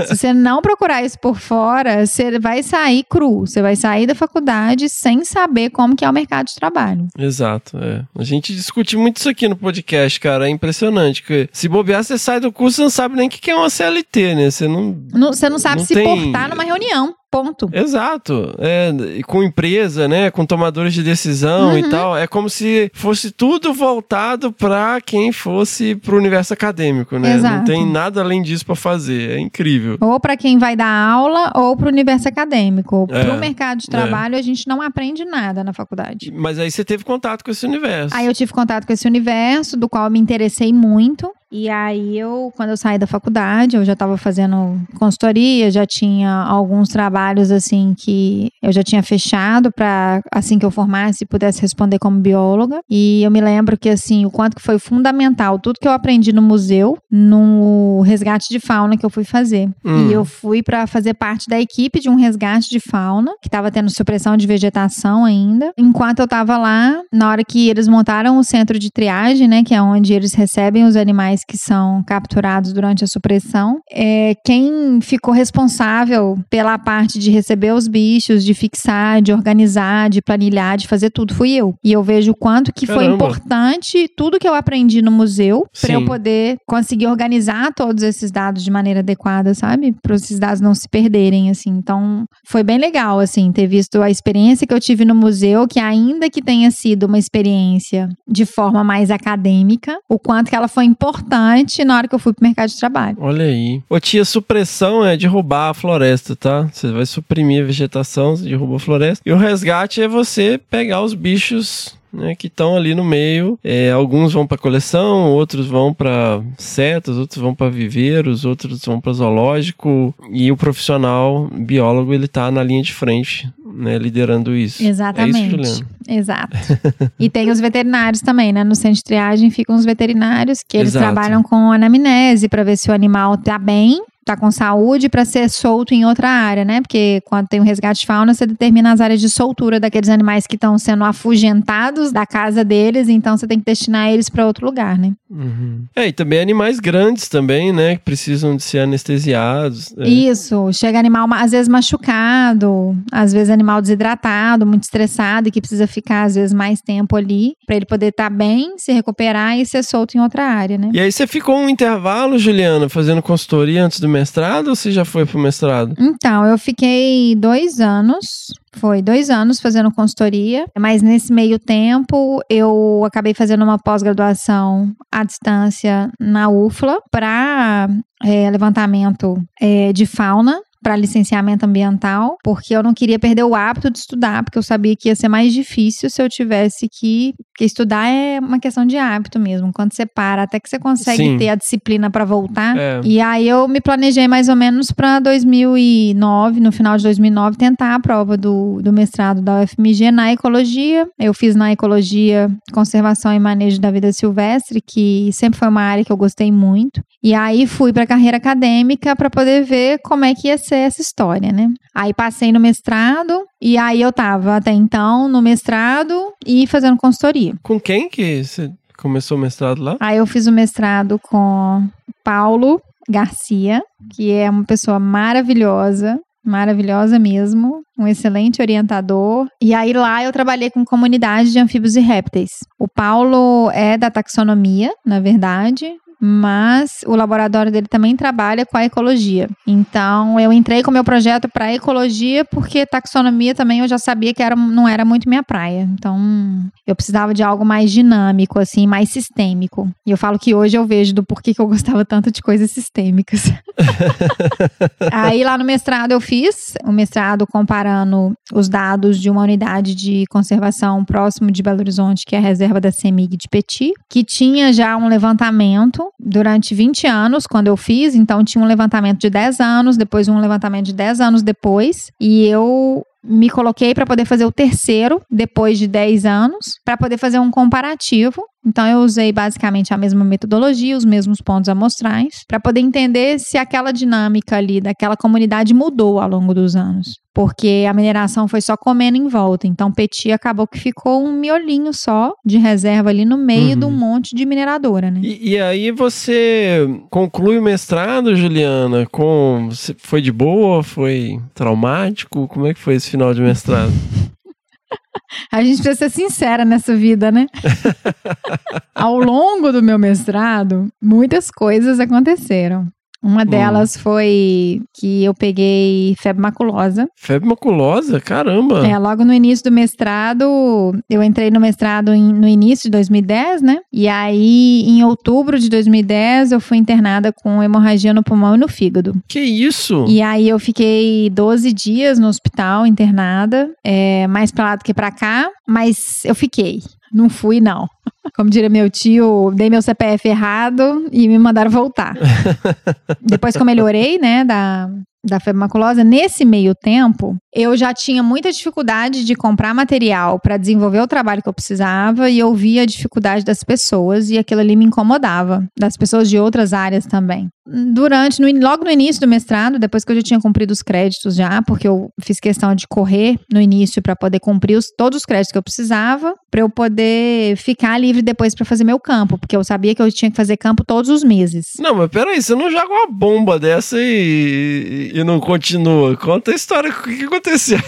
Se você não procurar isso por fora, você vai sair cru. Você vai sair da faculdade sem saber como que é o mercado de trabalho. Exato, é. A gente discute muito isso aqui no podcast, cara. É impressionante. Que se bobear, você sai do curso e não sabe nem o que é uma CLT, né? Você não. Não- Você não sabe Não se tem- portar numa reunião. Ponto. Exato. É, com empresa, né? Com tomadores de decisão Uhum. e tal. É como se fosse tudo voltado pra quem fosse pro universo acadêmico, né? Não Exato. tem nada além disso pra fazer. É incrível. Ou para quem vai dar aula ou para o universo acadêmico. É, Para o mercado de é. trabalho, a gente não aprende nada na faculdade. Mas aí você teve contato com esse universo. Aí eu tive contato com esse universo, do qual eu me interessei muito. E aí eu, quando eu saí da faculdade, eu já estava fazendo consultoria, já tinha alguns trabalhos assim que eu já tinha fechado para assim que eu formasse pudesse responder como bióloga. E eu me lembro que assim, o quanto que foi fundamental tudo que eu aprendi no museu, no resgate de fauna que eu fui fazer. Hum. E eu fui para fazer parte da equipe de um resgate de fauna, que estava tendo supressão de vegetação ainda. Enquanto eu estava lá, na hora que eles montaram o centro de triagem, né, que é onde eles recebem os animais que são capturados durante a supressão, é, quem ficou responsável pela parte de receber os bichos, de fixar, de organizar, de planilhar, de fazer tudo, fui eu. E eu vejo o quanto que foi Caramba. importante tudo que eu aprendi no museu para eu poder conseguir organizar todos esses dados de maneira adequada, sabe? Para esses dados não se perderem, assim. Então, foi bem legal, assim, ter visto a experiência que eu tive no museu, que ainda que tenha sido uma experiência de forma mais acadêmica, o quanto que ela foi importante na hora que eu fui pro mercado de trabalho. Olha aí. Ô tia, supressão é derrubar a floresta, tá? Você vai suprimir a vegetação, você derruba a floresta. E o resgate é você pegar os bichos né, que estão ali no meio. É, alguns vão para coleção, outros vão para setas, outros vão para viveiros, outros vão para zoológico. E o profissional biólogo ele tá na linha de frente, né, liderando isso. É Exatamente. isso, Juliana? Exato. e tem os veterinários também, né? No centro de triagem ficam os veterinários que eles Exato. trabalham com anamnese para ver se o animal tá bem, tá com saúde para ser solto em outra área, né? Porque quando tem um resgate de fauna, você determina as áreas de soltura daqueles animais que estão sendo afugentados da casa deles, então você tem que destinar eles para outro lugar, né? Uhum. É, e também animais grandes também, né? Que precisam de ser anestesiados. É. Isso, chega animal ma- às vezes machucado, às vezes animal desidratado, muito estressado e que precisa ficar às vezes mais tempo ali para ele poder estar bem, se recuperar e ser solto em outra área, né? E aí você ficou um intervalo, Juliana, fazendo consultoria antes do mestrado ou você já foi pro mestrado? Então, eu fiquei dois anos, foi dois anos fazendo consultoria, mas nesse meio tempo eu acabei fazendo uma pós-graduação à distância na UFLA para levantamento eh, de fauna. Para licenciamento ambiental, porque eu não queria perder o hábito de estudar, porque eu sabia que ia ser mais difícil se eu tivesse que. Porque estudar é uma questão de hábito mesmo. Quando você para, até que você consegue Sim. ter a disciplina para voltar. É. E aí eu me planejei mais ou menos para 2009, no final de 2009, tentar a prova do, do mestrado da UFMG na ecologia. Eu fiz na ecologia conservação e manejo da vida silvestre, que sempre foi uma área que eu gostei muito. E aí fui para a carreira acadêmica para poder ver como é que ia ser essa história, né? Aí passei no mestrado e aí eu tava até então no mestrado e fazendo consultoria. Com quem que você começou o mestrado lá? Aí eu fiz o mestrado com Paulo Garcia, que é uma pessoa maravilhosa, maravilhosa mesmo, um excelente orientador. E aí lá eu trabalhei com comunidade de anfíbios e répteis. O Paulo é da taxonomia, na verdade. Mas o laboratório dele também trabalha com a ecologia. Então, eu entrei com o meu projeto para ecologia, porque taxonomia também eu já sabia que era, não era muito minha praia. Então, eu precisava de algo mais dinâmico, assim, mais sistêmico. E eu falo que hoje eu vejo do porquê que eu gostava tanto de coisas sistêmicas. Aí lá no mestrado eu fiz o mestrado comparando os dados de uma unidade de conservação próximo de Belo Horizonte, que é a reserva da CEMIG de Petit, que tinha já um levantamento durante 20 anos quando eu fiz, então tinha um levantamento de 10 anos, depois um levantamento de 10 anos depois, e eu me coloquei para poder fazer o terceiro depois de 10 anos, para poder fazer um comparativo. Então eu usei basicamente a mesma metodologia, os mesmos pontos amostrais, para poder entender se aquela dinâmica ali daquela comunidade mudou ao longo dos anos. Porque a mineração foi só comendo em volta. Então Petit acabou que ficou um miolinho só de reserva ali no meio Uhum. de um monte de mineradora, né? E, e aí você conclui o mestrado, Juliana, com... Foi de boa? Foi traumático? Como é que foi esse final de mestrado? A gente precisa ser sincera nessa vida, né? Ao longo do meu mestrado, muitas coisas aconteceram. Uma delas foi que eu peguei febre maculosa. Febre maculosa? Caramba. É, logo no início do mestrado, eu entrei no mestrado em- no início de 2010, né? E aí, em outubro de 2010, eu fui internada com hemorragia no pulmão e no fígado. Que isso? E aí eu fiquei 12 dias no hospital internada, é, mais pra lá do que pra cá, mas eu fiquei. Não fui, não. Como diria meu tio, dei meu CPF errado e me mandaram voltar. Depois que eu melhorei, né, da, da febre maculosa, nesse meio tempo, eu já tinha muita dificuldade de comprar material para desenvolver o trabalho que eu precisava e eu via a dificuldade das pessoas e aquilo ali me incomodava, das pessoas de outras áreas também. Durante, no logo no início do mestrado, depois que eu já tinha cumprido os créditos já, porque eu fiz questão de correr no início para poder cumprir os- todos os créditos que eu precisava, para eu poder ficar livre depois para fazer meu campo, porque eu sabia que eu tinha que fazer campo todos os meses. Não, mas peraí, você não joga uma bomba dessa e, e não continua. Conta a história, o que, que aconteceu?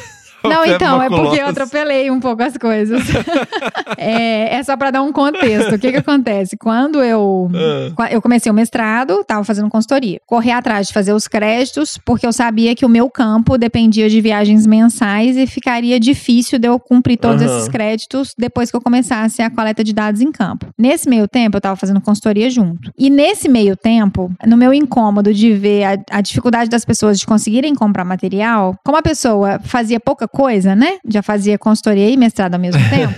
Não, então, é porque eu atropelei um pouco as coisas. é, é só pra dar um contexto. O que que acontece? Quando eu, Ah. eu comecei o mestrado, tava fazendo consultoria. Corri atrás de fazer os créditos, porque eu sabia que o meu campo dependia de viagens mensais e ficaria difícil de eu cumprir todos esses créditos depois que eu começasse a coleta de dados em campo. Nesse meio tempo, eu tava fazendo consultoria junto. E nesse meio tempo, no meu incômodo de ver a, a dificuldade das pessoas de conseguirem comprar material, como a pessoa fazia pouca coisa, né? Já fazia consultoria e mestrado ao mesmo tempo.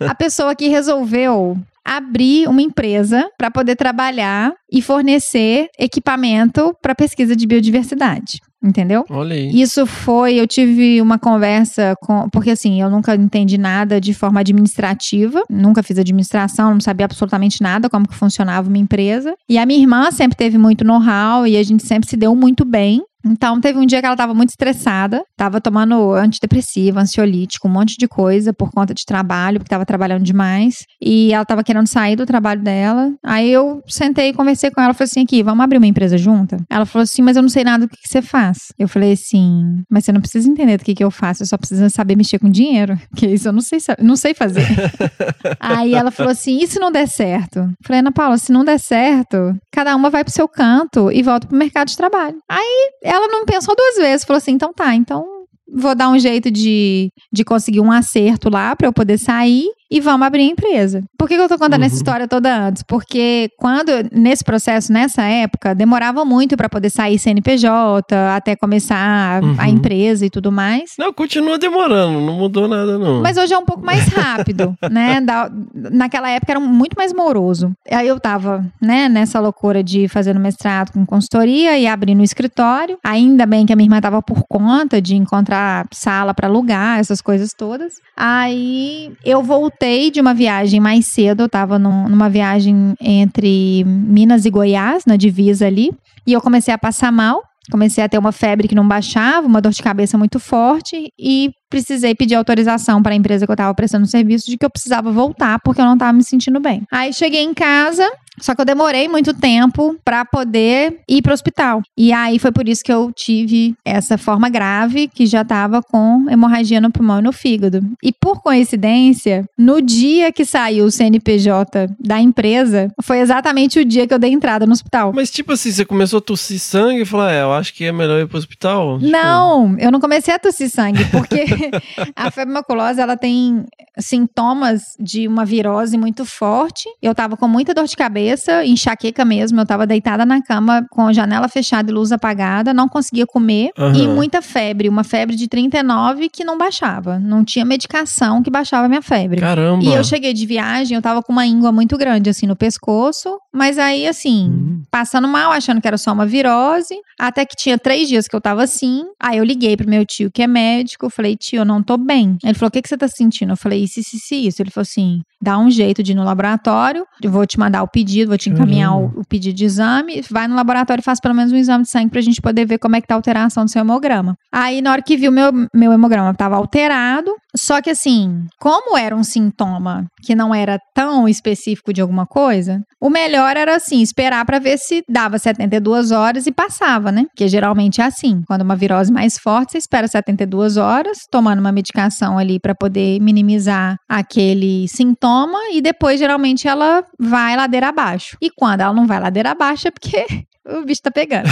a pessoa que resolveu abrir uma empresa para poder trabalhar e fornecer equipamento para pesquisa de biodiversidade. Entendeu? Olha aí. Isso foi, eu tive uma conversa com, porque assim, eu nunca entendi nada de forma administrativa, nunca fiz administração, não sabia absolutamente nada como que funcionava uma empresa. E a minha irmã sempre teve muito know-how e a gente sempre se deu muito bem. Então, teve um dia que ela tava muito estressada, tava tomando antidepressivo, ansiolítico, um monte de coisa por conta de trabalho, porque tava trabalhando demais. E ela tava querendo sair do trabalho dela. Aí eu sentei e conversei com ela, falei assim: aqui, vamos abrir uma empresa junta? Ela falou assim: mas eu não sei nada do que, que você faz. Eu falei assim: mas você não precisa entender do que, que eu faço, eu só preciso saber mexer com dinheiro. Que isso eu não sei, não sei fazer. Aí ela falou assim: e se não der certo? Eu Falei, Ana Paula, se não der certo, cada uma vai pro seu canto e volta pro mercado de trabalho. Aí ela não pensou duas vezes, falou assim: então tá, então vou dar um jeito de, de conseguir um acerto lá pra eu poder sair e vamos abrir a empresa. Por que, que eu tô contando essa história toda antes? Porque quando, nesse processo, nessa época, demorava muito pra poder sair CNPJ, até começar a Uhum. empresa e tudo mais. Não, continua demorando, não mudou nada, não. Mas hoje é um pouco mais rápido, né? Da- naquela época era muito mais moroso. Aí eu tava, né, nessa loucura de fazer mestrado com consultoria e abrir no escritório. Ainda bem que a minha irmã tava por conta de encontrar sala pra alugar, essas coisas todas. Aí eu voltei de uma viagem mais cedo, eu tava num- numa viagem entre Minas e Goiás, na divisa ali, e eu comecei a passar mal. Comecei a ter uma febre que não baixava, uma dor de cabeça muito forte e precisei pedir autorização para a empresa que eu estava prestando serviço de que eu precisava voltar porque eu não estava me sentindo bem. Aí cheguei em casa, só que eu demorei muito tempo para poder ir para o hospital. E aí foi por isso que eu tive essa forma grave que já estava com hemorragia no pulmão e no fígado. E por coincidência, no dia que saiu o CNPJ da empresa, foi exatamente o dia que eu dei entrada no hospital. Mas tipo assim, você começou a tossir sangue e falou, é, eu acho que é melhor ir pro hospital? Tipo, Não, eu não comecei a tossir sangue, porque a febre maculosa, ela tem sintomas de uma virose muito forte. Eu tava com muita dor de cabeça, enxaqueca mesmo, eu tava deitada na cama com a janela fechada e luz apagada, não conseguia comer Aham. e muita febre, uma febre de 39 que não baixava, não tinha medicação que baixava a minha febre. Caramba. E eu cheguei de viagem, eu tava com uma íngua muito grande, assim, no pescoço. Mas aí, assim, Hum. passando mal, achando que era só uma virose. Até que tinha três dias que eu tava assim. Aí eu liguei pro meu tio, que é médico. Falei, tio, eu não tô bem. Ele falou, o que, que você tá sentindo? Eu falei, isso, isso, isso, isso. Ele falou assim, dá um jeito de ir no laboratório. Eu vou te mandar o pedido, vou te encaminhar o, o pedido de exame. Vai no laboratório e faz pelo menos um exame de sangue pra gente poder ver como é que tá a alteração do seu hemograma. Aí, na hora que viu meu, meu hemograma, tava alterado. Só que assim, como era um sintoma que não era tão específico de alguma coisa, o melhor era assim, esperar pra ver se dava 72 horas e passava, né? Porque geralmente é assim, quando uma virose mais forte, você espera 72 horas, tomando uma medicação ali pra poder minimizar aquele sintoma e depois geralmente ela vai ladeira abaixo. E quando ela não vai ladeira abaixo é porque o bicho tá pegando.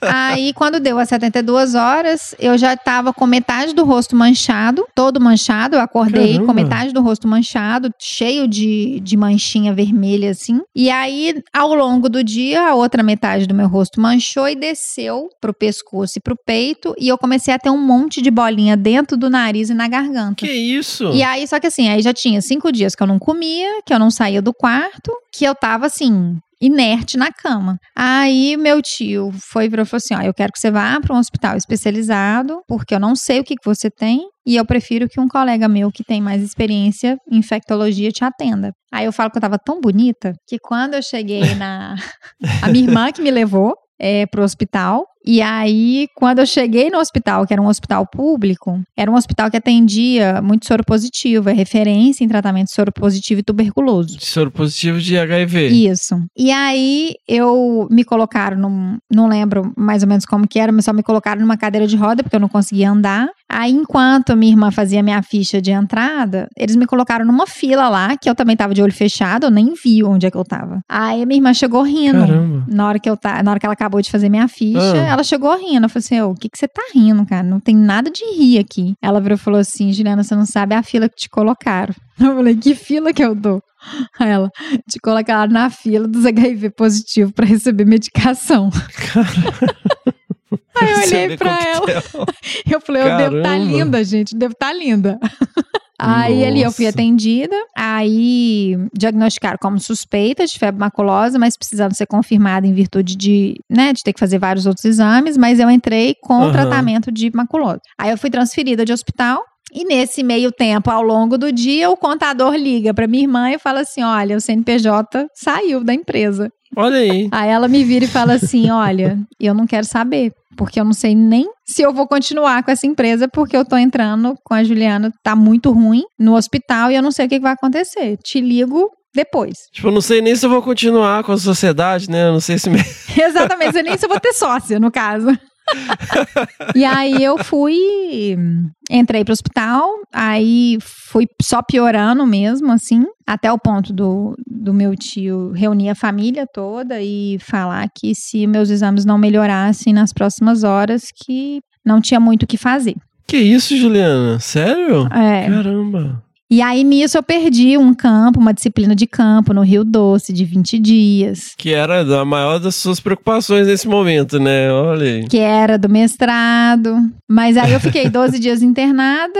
Aí, quando deu as 72 horas, eu já tava com metade do rosto manchado, todo manchado. Eu acordei Caramba. com metade do rosto manchado, cheio de, de manchinha vermelha, assim. E aí, ao longo do dia, a outra metade do meu rosto manchou e desceu pro pescoço e pro peito. E eu comecei a ter um monte de bolinha dentro do nariz e na garganta. Que isso? E aí, só que assim, aí já tinha cinco dias que eu não comia, que eu não saía do quarto, que eu tava assim, inerte na cama. Aí meu tio foi virou e falou assim: ó, eu quero que você vá para um hospital especializado, porque eu não sei o que, que você tem. E eu prefiro que um colega meu que tem mais experiência em infectologia te atenda. Aí eu falo que eu tava tão bonita que quando eu cheguei na. A minha irmã que me levou é, pro hospital. E aí, quando eu cheguei no hospital, que era um hospital público, era um hospital que atendia muito soro positivo, é referência em tratamento de soro positivo e tuberculoso. Soro positivo de HIV. Isso. E aí eu me colocaram num, não lembro mais ou menos como que era, mas só me colocaram numa cadeira de roda porque eu não conseguia andar. Aí enquanto minha irmã fazia minha ficha de entrada, eles me colocaram numa fila lá, que eu também tava de olho fechado, eu nem vi onde é que eu tava. Aí minha irmã chegou rindo. Caramba. Na hora que eu tá, na hora que ela acabou de fazer minha ficha, Ah. ela chegou rindo. Eu falei assim: "Ô, o que que você tá rindo, cara? Não tem nada de rir aqui". Ela virou e falou assim: "Juliana, você não sabe a fila que te colocaram". Eu falei: "Que fila que eu dou?" Aí ela te colocaram na fila dos HIV positivo pra receber medicação. Aí eu olhei pra ela. coquetel. Eu falei, eu devo estar Caramba. linda, gente, devo estar linda. Aí ali eu fui atendida, aí diagnosticaram como suspeita de febre maculosa, mas precisava ser confirmada em virtude de, né, de ter que fazer vários outros exames, mas eu entrei com Aham. tratamento de maculose. Aí eu fui transferida de hospital e nesse meio tempo, ao longo do dia, o contador liga para minha irmã e fala assim: "Olha, o CNPJ saiu da empresa". Olha aí. Aí ela me vira e fala assim: Olha, eu não quero saber, porque eu não sei nem se eu vou continuar com essa empresa, porque eu tô entrando com a Juliana, tá muito ruim no hospital e eu não sei o que que vai acontecer. Te ligo depois. Tipo, eu não sei nem se eu vou continuar com a sociedade, né? Eu não sei se. me- Exatamente, eu nem se eu vou ter sócia, no caso. E aí eu fui, entrei pro hospital, aí fui só piorando mesmo, assim, até o ponto do, do meu tio reunir a família toda e falar que se meus exames não melhorassem nas próximas horas, que não tinha muito o que fazer. Que isso, Juliana? Sério? É. Caramba. E aí nisso eu perdi um campo, uma disciplina de campo no Rio Doce de 20 dias. Que era a maior das suas preocupações nesse momento, né? Olha aí. que era do mestrado. Mas aí eu fiquei 12 dias internada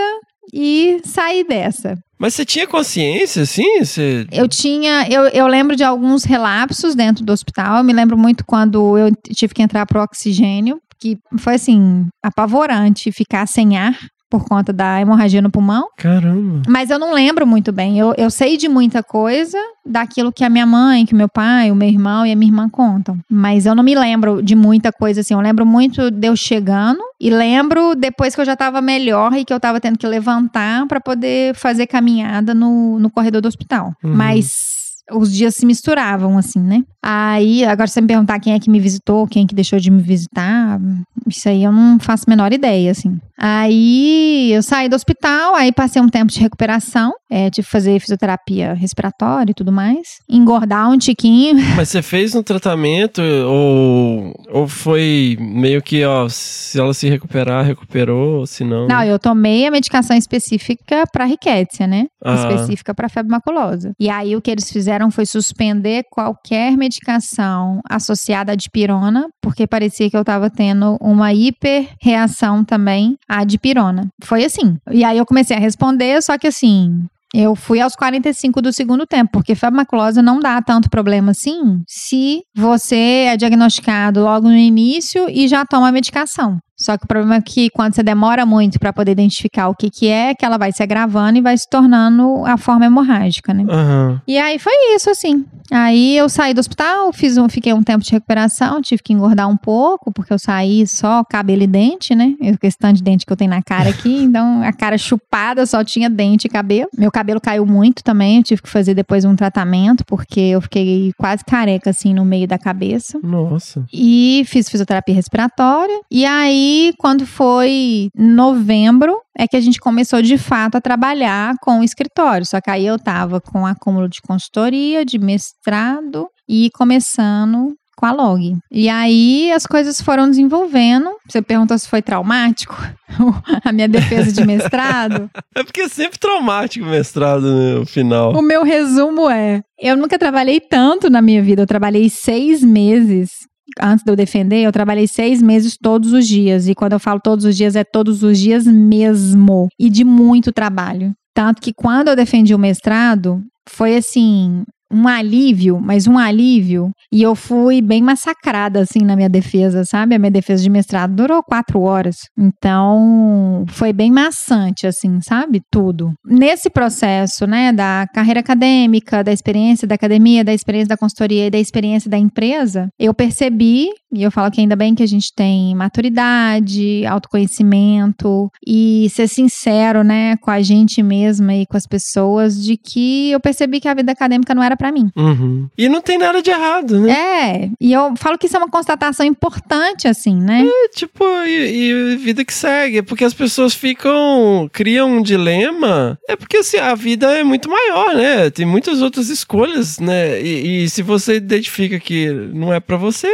e saí dessa. Mas você tinha consciência, assim? Você... Eu tinha, eu, eu lembro de alguns relapsos dentro do hospital. Eu me lembro muito quando eu tive que entrar pro oxigênio, que foi assim, apavorante ficar sem ar por conta da hemorragia no pulmão. Caramba. Mas eu não lembro muito bem. Eu, eu sei de muita coisa daquilo que a minha mãe, que o meu pai, o meu irmão e a minha irmã contam. Mas eu não me lembro de muita coisa assim. Eu lembro muito de eu chegando e lembro depois que eu já tava melhor e que eu tava tendo que levantar para poder fazer caminhada no, no corredor do hospital. Uhum. Mas os dias se misturavam, assim, né? Aí, agora se você me perguntar quem é que me visitou, quem é que deixou de me visitar, isso aí eu não faço a menor ideia, assim. Aí eu saí do hospital, aí passei um tempo de recuperação, é, tive que fazer fisioterapia respiratória e tudo mais, engordar um tiquinho. Mas você fez um tratamento ou, ou foi meio que, ó, se ela se recuperar, recuperou, se não... Não, eu tomei a medicação específica para riquétia, né? Ah. Específica para febre maculosa. E aí o que eles fizeram foi suspender qualquer medicação associada à dipirona, porque parecia que eu tava tendo uma hiperreação também à dipirona. Foi assim. E aí eu comecei a responder, só que assim, eu fui aos 45 do segundo tempo, porque febre não dá tanto problema assim se você é diagnosticado logo no início e já toma a medicação. Só que o problema é que quando você demora muito para poder identificar o que que é, que ela vai se agravando e vai se tornando a forma hemorrágica, né? Aham. E aí foi isso, assim. Aí eu saí do hospital, fiz um, fiquei um tempo de recuperação, tive que engordar um pouco, porque eu saí só cabelo e dente, né? Tanto de dente que eu tenho na cara aqui, então a cara chupada só tinha dente e cabelo. Meu cabelo caiu muito também, eu tive que fazer depois um tratamento, porque eu fiquei quase careca, assim, no meio da cabeça. Nossa. E fiz fisioterapia respiratória. E aí, quando foi novembro, é que a gente começou de fato a trabalhar com o escritório. Só que aí eu tava com acúmulo de consultoria, de mestrado e começando com a log. E aí as coisas foram desenvolvendo. Você perguntou se foi traumático a minha defesa de mestrado. É porque é sempre traumático o mestrado no final. O meu resumo é: eu nunca trabalhei tanto na minha vida. Eu trabalhei seis meses. Antes de eu defender, eu trabalhei seis meses todos os dias. E quando eu falo todos os dias, é todos os dias mesmo. E de muito trabalho. Tanto que quando eu defendi o mestrado, foi assim. Um alívio, mas um alívio. E eu fui bem massacrada, assim, na minha defesa, sabe? A minha defesa de mestrado durou quatro horas. Então, foi bem maçante, assim, sabe? Tudo. Nesse processo, né, da carreira acadêmica, da experiência da academia, da experiência da consultoria e da experiência da empresa, eu percebi, e eu falo que ainda bem que a gente tem maturidade, autoconhecimento e ser sincero, né, com a gente mesma e com as pessoas, de que eu percebi que a vida acadêmica não era pra mim. Uhum. E não tem nada de errado, né? É, e eu falo que isso é uma constatação importante, assim, né? É, tipo, e, e vida que segue. É porque as pessoas ficam. criam um dilema. É porque assim, a vida é muito maior, né? Tem muitas outras escolhas, né? E, e se você identifica que não é pra você,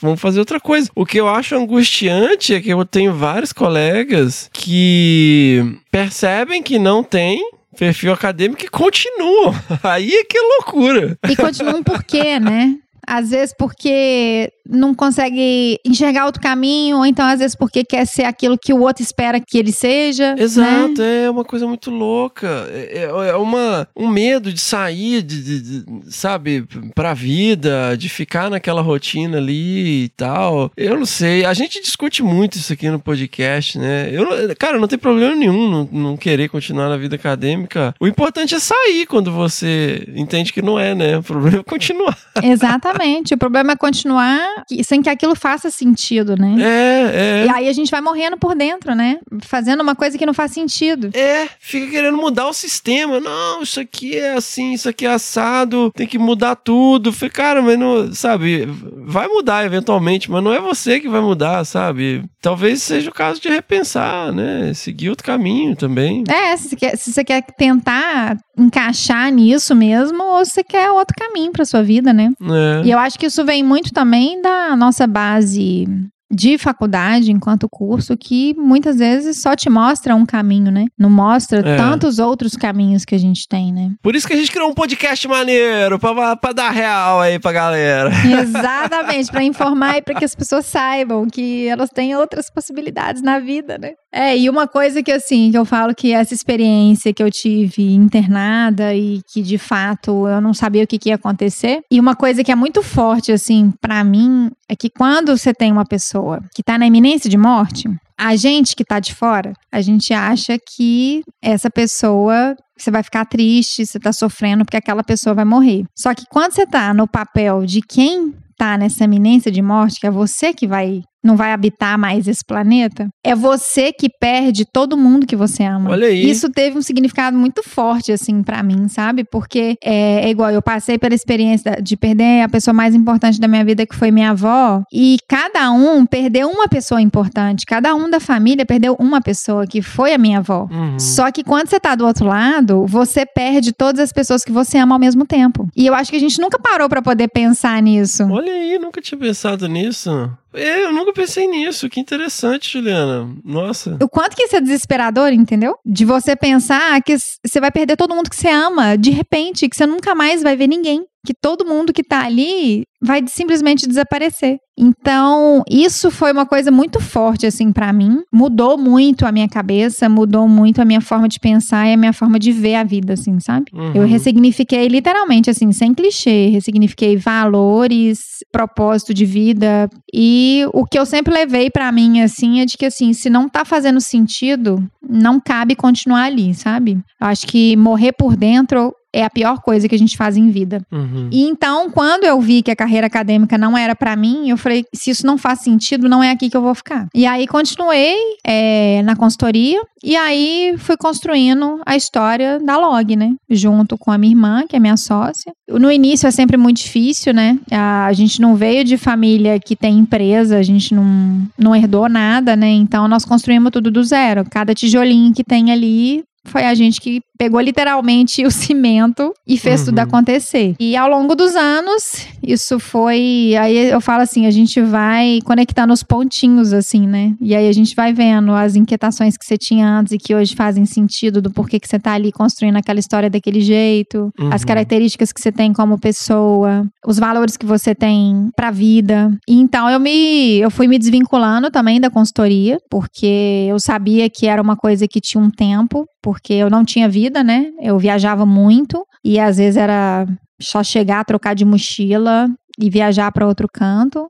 vamos fazer outra coisa. O que eu acho angustiante é que eu tenho vários colegas que percebem que não tem perfil acadêmico e continuam. Aí é que é loucura. E continuam por quê, né? Às vezes porque não consegue enxergar outro caminho, ou então às vezes porque quer ser aquilo que o outro espera que ele seja. Exato, né? é uma coisa muito louca. É, é- é uma, um medo de sair, de, de- de, sabe, pra vida, de ficar naquela rotina ali e tal. Eu não sei. A gente discute muito isso aqui no podcast, né? Eu, cara, não tem problema nenhum não, não querer continuar na vida acadêmica. O importante é sair quando você entende que não é, né? O problema é continuar. Exatamente. O problema é continuar sem que aquilo faça sentido, né? É, E é. aí a gente vai morrendo por dentro, né? Fazendo uma coisa que não faz sentido. É, fica querendo mudar o sistema. Não, isso aqui é assim, isso aqui é assado, tem que mudar tudo. Falei, cara, mas não, sabe, vai mudar eventualmente, mas não é você que vai mudar, sabe? Talvez seja o caso de repensar, né? Seguir outro caminho também. É, se você quer, se você quer tentar encaixar nisso mesmo, ou se você quer outro caminho pra sua vida, né? É. E eu acho que isso vem muito também da nossa base de faculdade enquanto curso que muitas vezes só te mostra um caminho, né? Não mostra É. tantos outros caminhos que a gente tem, né? Por isso que a gente criou um podcast maneiro, pra, pra dar real aí pra galera. Exatamente, para informar e para que as pessoas saibam que elas têm outras possibilidades na vida, né? É, e uma coisa que assim, que eu falo que essa experiência que eu tive internada e que de fato eu não sabia o que, que ia acontecer, e uma coisa que é muito forte assim para mim é que quando você tem uma pessoa que tá na iminência de morte, a gente que tá de fora, a gente acha que essa pessoa você vai ficar triste, você tá sofrendo porque aquela pessoa vai morrer. Só que quando você tá no papel de quem tá nessa iminência de morte, que é você que vai não vai habitar mais esse planeta, é você que perde todo mundo que você ama. Olha aí. Isso teve um significado muito forte, assim, pra mim, sabe? Porque é, é igual, eu passei pela experiência de perder a pessoa mais importante da minha vida, que foi minha avó, e cada um perdeu uma pessoa importante, cada um da família perdeu uma pessoa, que foi a minha avó. Uhum. Só que quando você tá do outro lado, você perde todas as pessoas que você ama ao mesmo tempo. E eu acho que a gente nunca parou pra poder pensar nisso. Olha aí, nunca tinha pensado nisso. É, eu nunca pensei nisso. Que interessante, Juliana. Nossa. O quanto que isso é desesperador, entendeu? De você pensar que você vai perder todo mundo que você ama, de repente, que você nunca mais vai ver ninguém. Que todo mundo que tá ali vai simplesmente desaparecer. Então, isso foi uma coisa muito forte, assim, pra mim. Mudou muito a minha cabeça, mudou muito a minha forma de pensar e a minha forma de ver a vida, assim, sabe? Uhum. Eu ressignifiquei literalmente, assim, sem clichê. Ressignifiquei valores, propósito de vida. E o que eu sempre levei pra mim, assim, é de que, assim, se não tá fazendo sentido, não cabe continuar ali, sabe? Eu acho que morrer por dentro é a pior coisa que a gente faz em vida. Uhum. E então, quando eu vi que a carreira acadêmica não era pra mim, eu falei: se isso não faz sentido, não é aqui que eu vou ficar. E aí continuei é, na consultoria e aí fui construindo a história da Log, né? Junto com a minha irmã, que é minha sócia. No início é sempre muito difícil, né? A gente não veio de família que tem empresa, a gente não, não herdou nada, né? Então nós construímos tudo do zero. Cada tijolinho que tem ali foi a gente que pegou literalmente o cimento e fez tudo acontecer. E ao longo dos anos, isso foi. Aí eu falo assim: a gente vai conectando os pontinhos, assim, né? E aí a gente vai vendo as inquietações que você tinha antes e que hoje fazem sentido do porquê que você tá ali construindo aquela história daquele jeito, as características que você tem como pessoa, os valores que você tem pra vida. E então eu me eu fui me desvinculando também da consultoria, porque eu sabia que era uma coisa que tinha um tempo, porque eu não tinha vida, né? Eu viajava muito e às vezes era só chegar, trocar de mochila e viajar para outro canto.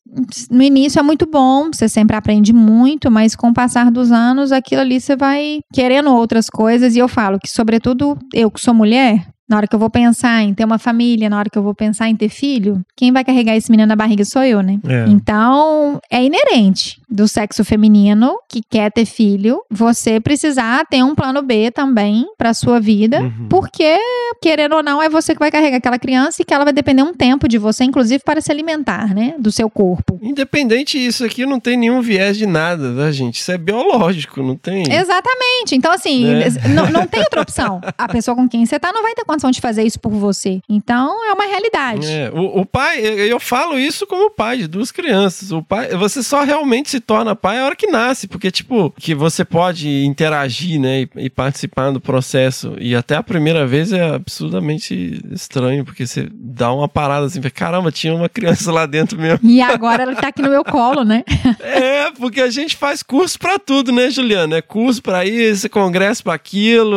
No início é muito bom, você sempre aprende muito, mas com o passar dos anos, aquilo ali você vai querendo outras coisas. E eu falo que, sobretudo, eu que sou mulher, na hora que eu vou pensar em ter uma família, na hora que eu vou pensar em ter filho, quem vai carregar esse menino na barriga sou eu, né? É. Então, é inerente do sexo feminino que quer ter filho, você precisar ter um plano B também pra sua vida, Uhum. porque, querendo ou não, é você que vai carregar aquela criança e que ela vai depender um tempo de você, inclusive para se alimentar, né? Do seu corpo. Independente isso aqui não tem nenhum viés de nada, tá, gente? Isso é biológico, não tem. Exatamente. Então, assim, Né? não, não tem outra opção. A pessoa com quem você tá não vai ter condição de fazer isso por você. Então, é uma realidade. É, o, o pai, eu eu falo isso como pai de duas crianças. O pai, você só realmente se torna pai a hora que nasce, porque tipo, que você pode interagir, né, e, e participar do processo. E até a primeira vez é absurdamente estranho, porque você dá uma parada assim, caramba, tinha uma criança lá dentro mesmo. E agora ela tá aqui no meu colo, né? É, porque a gente faz curso pra tudo, né, Juliana? É curso pra isso, congresso pra aquilo,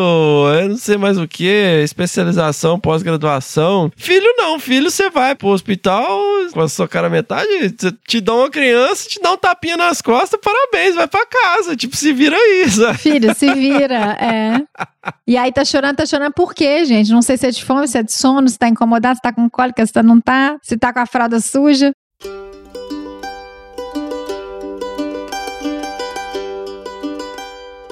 eu não sei mais o que, especialização, pós-graduação. Filho não, filho você vai pro hospital com a sua cara metade, te- te dá uma criança, te dá um tapinha nas costas, parabéns, vai pra casa, tipo, se vira sabe? Filho, se vira. É. E aí tá chorando, tá chorando por quê, gente? Não sei se é de fome, se é de sono, se tá incomodado, se tá com cólica, se tá- não tá, se tá com a fralda suja.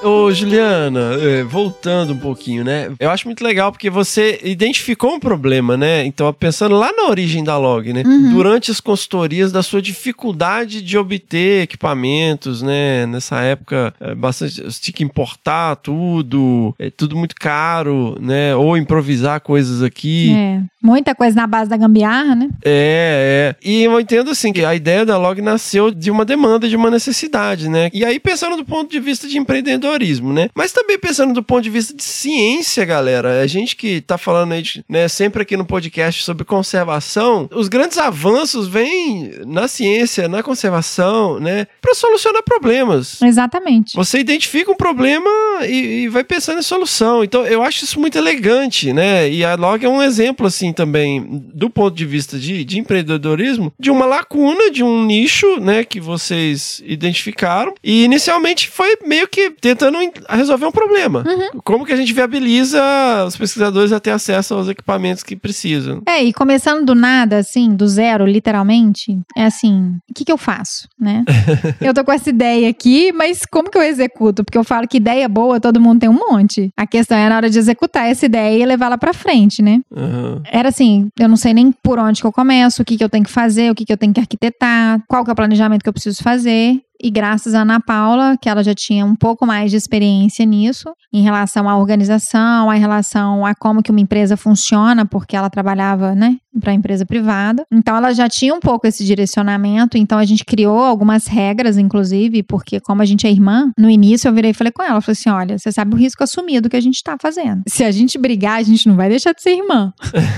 Ô, Juliana, é, voltando um pouquinho, né? Eu acho muito legal porque você identificou um problema, né? Então, pensando lá na origem da log, né? Durante as consultorias da sua dificuldade de obter equipamentos, né? Nessa época, é, bastante. Você tinha que importar tudo, é tudo muito caro, né? Ou improvisar coisas aqui. É. Muita coisa na base da gambiarra, né? É, é. E eu entendo assim que a ideia da Log nasceu de uma demanda, de uma necessidade, né? E aí pensando do ponto de vista de empreendedorismo, né? Mas também pensando do ponto de vista de ciência, galera. A gente que tá falando aí, de, né, sempre aqui no podcast sobre conservação, os grandes avanços vêm na ciência, na conservação, né? Para solucionar problemas. Exatamente. Você identifica um problema e, e vai pensando em solução. Então, eu acho isso muito elegante, né? E a Log é um exemplo, assim, também, do ponto de vista de, de empreendedorismo, de uma lacuna, de um nicho, né, que vocês identificaram. E inicialmente foi meio que tentando resolver um problema. Como que a gente viabiliza os pesquisadores a ter acesso aos equipamentos que precisam? É, e começando do nada, assim, do zero, literalmente, é assim, o que que eu faço, né? eu tô com essa ideia aqui, mas como que eu executo? Porque eu falo que ideia boa, todo mundo tem um monte. A questão é na hora de executar essa ideia e levá-la pra frente, né? Aham. Era assim, eu não sei nem por onde que eu começo, o que que eu tenho que fazer, o que que eu tenho que arquitetar, qual que é o planejamento que eu preciso fazer. E graças a Ana Paula, que ela já tinha um pouco mais de experiência nisso, em relação à organização, em relação a como que uma empresa funciona, porque ela trabalhava, né, para empresa privada. Então ela já tinha um pouco esse direcionamento, então a gente criou algumas regras, inclusive, porque como a gente é irmã, no início eu virei e falei com ela, falei assim, olha, você sabe o risco assumido que a gente tá fazendo. Se a gente brigar, a gente não vai deixar de ser irmã.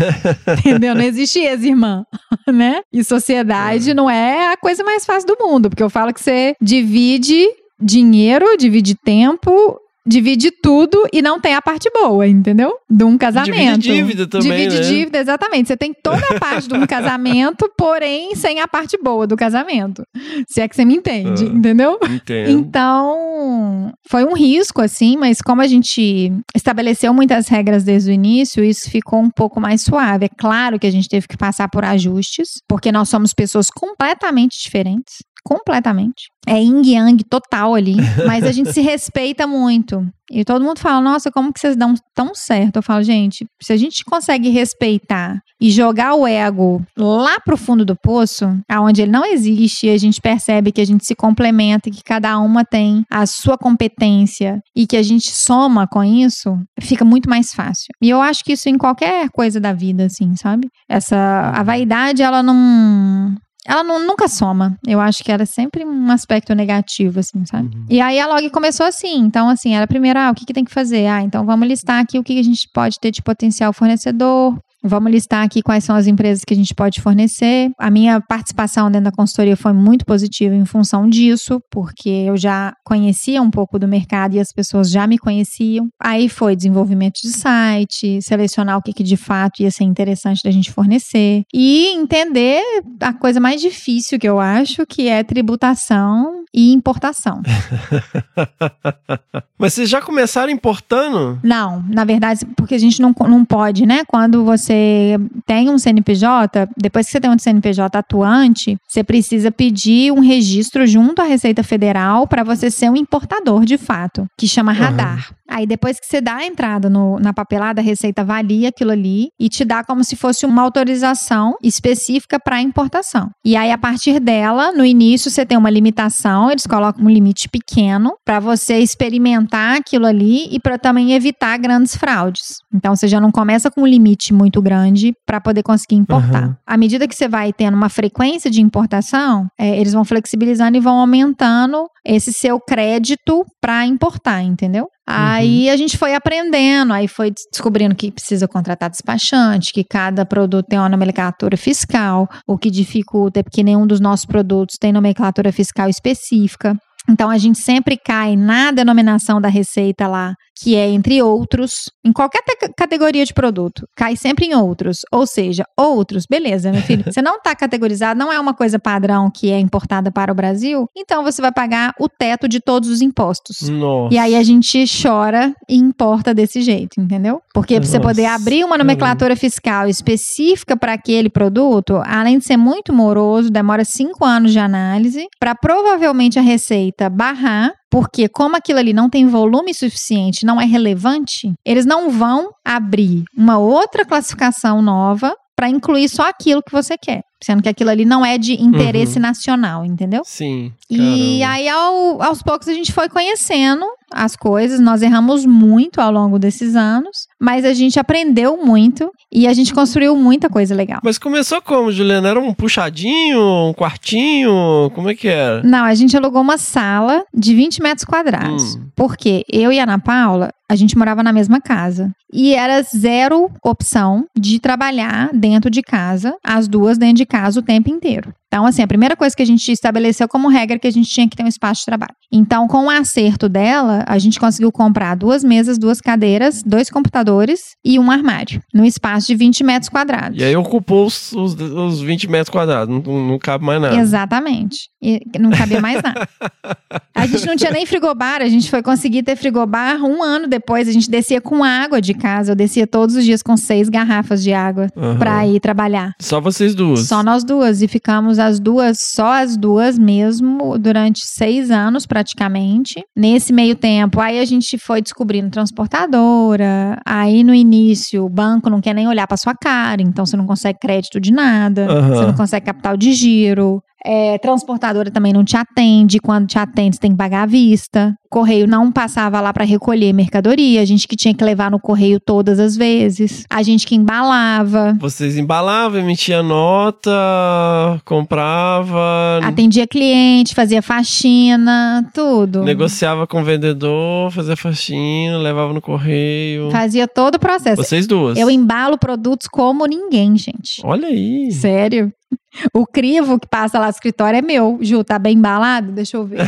Entendeu? Não existe ex-irmã, né? E sociedade não é a coisa mais fácil do mundo, porque eu falo que você divide dinheiro, divide tempo, divide tudo e não tem a parte boa, entendeu? De um casamento. Divide dívida também, Divide né? dívida, exatamente. Você tem toda a parte de um casamento, porém sem a parte boa do casamento. Se é que você me entende, Ah. entendeu? Entendo. Então, foi um risco, assim, mas como a gente estabeleceu muitas regras desde o início, isso ficou um pouco mais suave. É claro que a gente teve que passar por ajustes, porque nós somos pessoas completamente diferentes. Completamente. É yin yang total ali, mas a gente se respeita muito. E todo mundo fala, nossa, como que vocês dão tão certo? Eu falo, gente, se a gente consegue respeitar e jogar o ego lá pro fundo do poço, aonde ele não existe, e a gente percebe que a gente se complementa, que cada uma tem a sua competência e que a gente soma com isso, fica muito mais fácil. E eu acho que isso em qualquer coisa da vida, assim, sabe? Essa a vaidade, ela não ela não- nunca soma. Eu acho que ela é sempre um aspecto negativo, assim, sabe? E aí a log começou assim. Então, assim, era primeiro, ah, o que, que tem que fazer? Ah, então vamos listar aqui o que que a gente pode ter de potencial fornecedor. Vamos listar aqui quais são as empresas que a gente pode fornecer. A minha participação dentro da consultoria foi muito positiva em função disso, porque eu já conhecia um pouco do mercado e as pessoas já me conheciam. Aí foi desenvolvimento de site, selecionar o que, que de fato ia ser interessante da gente fornecer e entender a coisa mais difícil que eu acho, que é tributação e importação. Mas vocês já começaram importando? Não, na verdade, porque a gente não, não pode, né? Quando você tem um CNPJ, depois que você tem um CNPJ atuante, você precisa pedir um registro junto à Receita Federal para você ser um importador de fato, que chama radar. Aí depois que você dá a entrada no- na papelada, a Receita avalia aquilo ali e te dá como se fosse uma autorização específica para importação. E aí a partir dela, no início você tem uma limitação, eles colocam um limite pequeno para você experimentar aquilo ali e para também evitar grandes fraudes. Então você já não começa com um limite muito grande para poder conseguir importar. Uhum. À medida que você vai tendo uma frequência de importação, é, eles vão flexibilizando e vão aumentando esse seu crédito para importar, entendeu? Aí a gente foi aprendendo, aí foi descobrindo que precisa contratar despachante, que cada produto tem uma nomenclatura fiscal, o que dificulta é porque nenhum dos nossos produtos tem nomenclatura fiscal específica. Então a gente sempre cai na denominação da receita lá, que é entre outros, em qualquer te- categoria de produto, cai sempre em outros. Ou seja, outros, beleza, meu filho. Você não está categorizado, não é uma coisa padrão que é importada para o Brasil, então você vai pagar o teto de todos os impostos. Nossa. E aí a gente chora e importa desse jeito, entendeu? Porque pra você poder abrir uma nomenclatura fiscal específica para aquele produto, além de ser muito moroso, demora cinco anos de análise para provavelmente a receita barrar. Porque, como aquilo ali não tem volume suficiente, não é relevante, eles não vão abrir uma outra classificação nova para incluir só aquilo que você quer. Sendo que aquilo ali não é de interesse nacional, entendeu? Sim. E caramba. aí, ao- aos poucos, a gente foi conhecendo as coisas. Nós erramos muito ao longo desses anos, mas a gente aprendeu muito e a gente construiu muita coisa legal. Mas começou como, Juliana? Era um puxadinho, um quartinho? Como é que era? Não, a gente alugou uma sala de 20 metros quadrados. Hum. Porque eu e a Ana Paula, a gente morava na mesma casa. E era zero opção de trabalhar dentro de casa, as duas dentro de casa o tempo inteiro. Então, assim, a primeira coisa que a gente estabeleceu como regra é que a gente tinha que ter um espaço de trabalho. Então, com o acerto dela, a gente conseguiu comprar duas mesas, duas cadeiras, dois computadores e um armário, num espaço de 20 metros quadrados. E aí ocupou os, os, os 20 metros quadrados. Não, não cabe mais nada. Exatamente. E não cabia mais nada. A gente não tinha nem frigobar, a gente foi conseguir ter frigobar um ano depois. A gente descia com água de casa. Eu descia todos os dias com seis garrafas de água Aham. pra ir trabalhar. Só vocês duas. Só nós duas. E ficamos as duas, só as duas mesmo, durante seis anos praticamente. Nesse meio tempo, aí a gente foi descobrindo transportadora. Aí no início, o banco não quer nem olhar pra sua cara, então você não consegue crédito de nada, Aham. você não consegue capital de giro. É, transportadora também não te atende. Quando te atende, você tem que pagar à vista. Correio não passava lá para recolher mercadoria. A gente que tinha que levar no correio todas as vezes. A gente que embalava. Vocês embalavam, emitia nota, comprava, Atendia cliente, fazia faxina, tudo. negociava com o vendedor, fazia faxina, levava no correio. Fazia todo o processo. Vocês duas. Eu embalo produtos como ninguém, gente. Olha aí. Sério? O crivo que passa lá no escritório é meu. Ju, tá bem embalado? Deixa eu ver.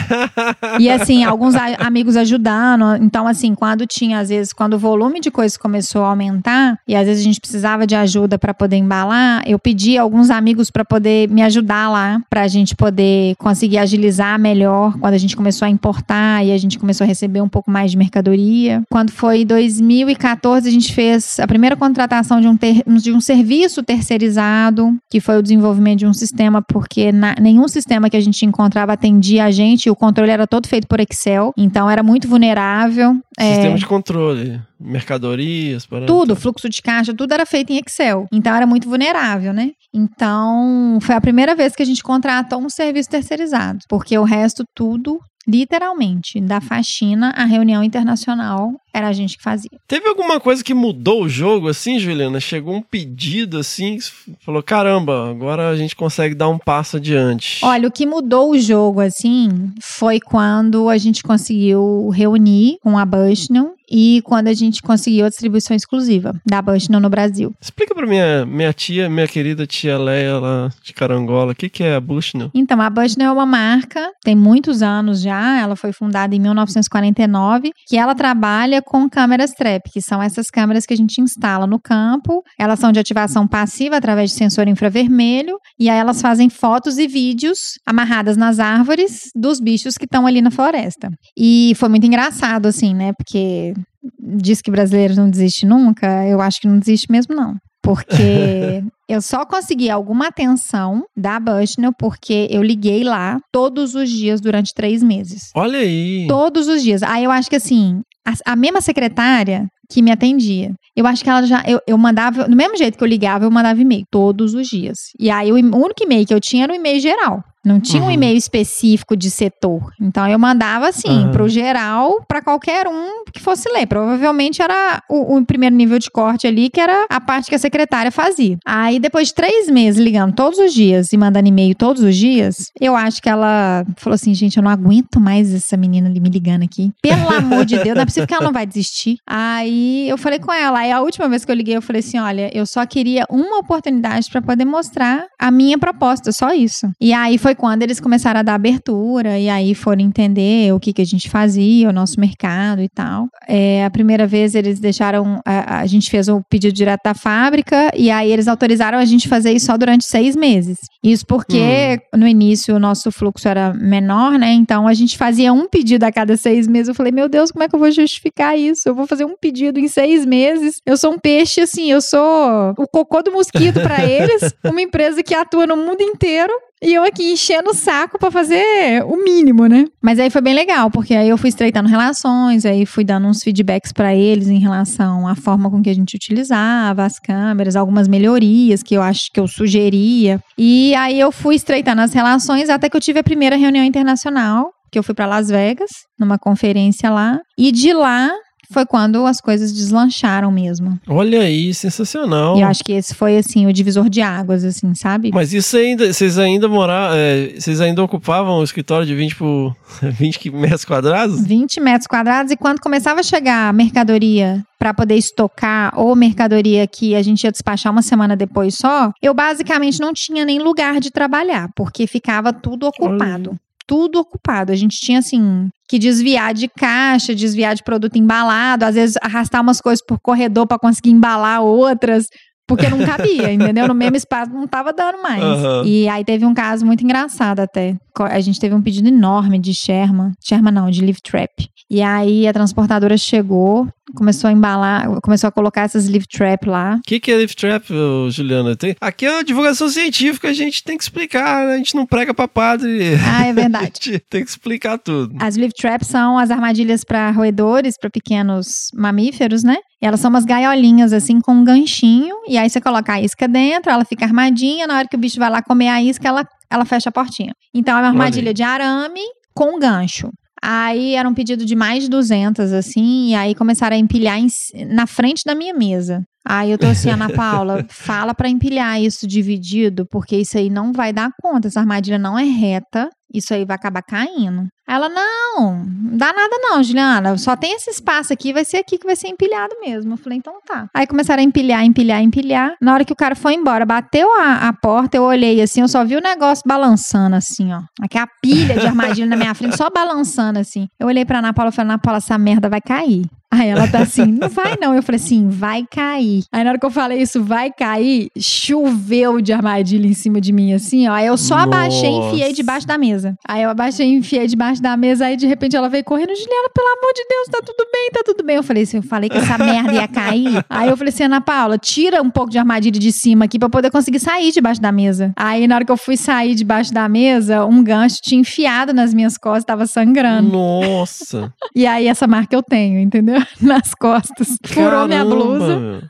E assim, alguns amigos ajudando. Então, assim, quando tinha, às vezes, quando o volume de coisas começou a aumentar, e às vezes a gente precisava de ajuda para poder embalar, eu pedi alguns amigos para poder me ajudar lá, pra gente poder conseguir agilizar melhor quando a gente começou a importar e a gente começou a receber um pouco mais de mercadoria. Quando foi 2014, a gente fez a primeira contratação de um, ter- de um serviço terceirizado, que foi o desenvolvimento desenvolvimento de um sistema, porque na- nenhum sistema que a gente encontrava atendia a gente, o controle era todo feito por Excel, então era muito vulnerável. é, Sistema de controle, mercadorias, para tudo, fluxo de caixa, tudo era feito em Excel. Então era muito vulnerável, né? Então foi a primeira vez que a gente contratou um serviço terceirizado, porque o resto tudo, literalmente, da faxina à reunião internacional, era a gente que fazia. Teve alguma coisa que mudou o jogo assim, Juliana? Chegou um pedido assim, falou: caramba, agora a gente consegue dar um passo adiante. Olha, o que mudou o jogo, assim, foi quando a gente conseguiu reunir com a Bushnell e quando a gente conseguiu a distribuição exclusiva da Bushnell no Brasil. Explica pra minha, minha tia, minha querida tia Leia lá de Carangola, o que, que é a Bushnell? Então, a Bushnell é uma marca, tem muitos anos já, ela foi fundada em 1949, que ela trabalha com câmeras trap, que são essas câmeras que a gente instala no campo. Elas são de ativação passiva através de sensor infravermelho, e aí elas fazem fotos e vídeos amarradas nas árvores dos bichos que estão ali na floresta. E foi muito engraçado, assim, né? Porque diz que brasileiro não desiste nunca, eu acho que não desiste mesmo, não. Porque eu só consegui alguma atenção da Bushnell porque eu liguei lá todos os dias durante três meses. Olha aí. Todos os dias. Aí eu acho que assim, a, a mesma secretária que me atendia, eu acho que ela já. Eu, eu mandava, do mesmo jeito que eu ligava, eu mandava e-mail todos os dias. E aí o, o único e-mail que eu tinha era o e-mail geral. Não tinha um Uhum. e-mail específico de setor. Então eu mandava assim, Aham. pro geral, pra qualquer um que fosse ler. Provavelmente era o, o primeiro nível de corte ali, que era a parte que a secretária fazia. Aí depois de três meses ligando todos os dias e mandando e-mail todos os dias, eu acho que ela falou assim: gente, eu não aguento mais essa menina ali me ligando aqui. Pelo amor de Deus, não é possível que ela não vai desistir. Aí eu falei com ela. Aí a última vez que eu liguei, eu falei assim: olha, eu só queria uma oportunidade pra poder mostrar a minha proposta, só isso. E aí foi quando eles começaram a dar abertura, e aí foram entender o que, que a gente fazia, o nosso mercado e tal. É, a primeira vez eles deixaram. A, a gente fez o pedido direto da fábrica, e aí eles autorizaram a gente fazer isso só durante seis meses. Isso porque no início o nosso fluxo era menor, né? Então a gente fazia um pedido a cada seis meses. Eu falei, meu Deus, como é que eu vou justificar isso? Eu vou fazer um pedido em seis meses. Eu sou um peixe, assim, eu sou o cocô do mosquito pra eles, uma empresa que atua no mundo inteiro. E eu aqui enchendo o saco pra fazer o mínimo, né? Mas aí foi bem legal, porque aí eu fui estreitando relações, aí fui dando uns feedbacks pra eles em relação à forma com que a gente utilizava as câmeras, algumas melhorias que eu acho que eu sugeria. E aí eu fui estreitando as relações até que eu tive a primeira reunião internacional, que eu fui pra Las Vegas, numa conferência lá. E de lá foi quando as coisas deslancharam mesmo. Olha aí, sensacional. E eu acho que esse foi, assim, o divisor de águas, assim, sabe? Mas isso ainda, vocês ainda moravam, vocês ainda ocupavam o escritório de 20 por 20 metros quadrados? 20 metros quadrados e quando começava a chegar mercadoria para poder estocar ou mercadoria que a gente ia despachar uma semana depois só, eu basicamente não tinha nem lugar de trabalhar, porque ficava tudo ocupado. Tudo ocupado. A gente tinha assim que desviar de caixa, desviar de produto embalado, às vezes arrastar umas coisas por corredor para conseguir embalar outras. Porque não cabia, entendeu? No mesmo espaço não tava dando mais. Aham. E aí teve um caso muito engraçado até. A gente teve um pedido enorme de Sherman. Sherman não, de Live Trap. E aí a transportadora chegou, começou a embalar, começou a colocar essas Live Trap lá. O que, que é Lift Trap, Juliana? Tem, aqui é uma divulgação científica, a gente tem que explicar, né? a gente não prega pra padre. Ah, é verdade. A tem que explicar tudo. As live traps são as armadilhas para roedores, para pequenos mamíferos, né? E elas são umas gaiolinhas assim com um ganchinho, e aí você coloca a isca dentro, ela fica armadinha, na hora que o bicho vai lá comer a isca, ela, ela fecha a portinha. Então é uma armadilha de arame com gancho. Aí era um pedido de mais de 200, assim, e aí começaram a empilhar em na frente da minha mesa. Aí eu tô assim, Ana Paula, fala pra empilhar isso dividido, porque isso aí não vai dar conta, essa armadilha não é reta, isso aí vai acabar caindo. Ela, não, não dá nada não, Juliana, só tem esse espaço aqui, vai ser aqui que vai ser empilhado mesmo. Eu falei, então tá. Aí começaram a empilhar, empilhar, empilhar. Na hora que o cara foi embora, bateu a, a porta, eu olhei assim, eu só vi o negócio balançando assim, ó. Aqui a pilha de armadilha na minha frente, só balançando assim. Eu olhei pra Ana Paula e falei, Ana Paula, essa merda vai cair. Aí ela tá assim, não vai não. Eu falei assim, vai cair. Aí na hora que eu falei isso, vai cair, choveu de armadilha em cima de mim, assim, ó. Aí eu só abaixei e enfiei debaixo da mesa. Aí eu abaixei e enfiei debaixo da mesa, aí de repente ela veio correndo, Juliana, pelo amor de Deus, tá tudo bem, tá tudo bem. Eu falei assim, eu falei que essa merda ia cair. Aí eu falei assim, Ana Paula, tira um pouco de armadilha de cima aqui pra eu poder conseguir sair debaixo da mesa. Aí na hora que eu fui sair debaixo da mesa, um gancho tinha enfiado nas minhas costas, tava sangrando. Nossa. E aí essa marca eu tenho, entendeu? Nas costas. Furou minha blusa.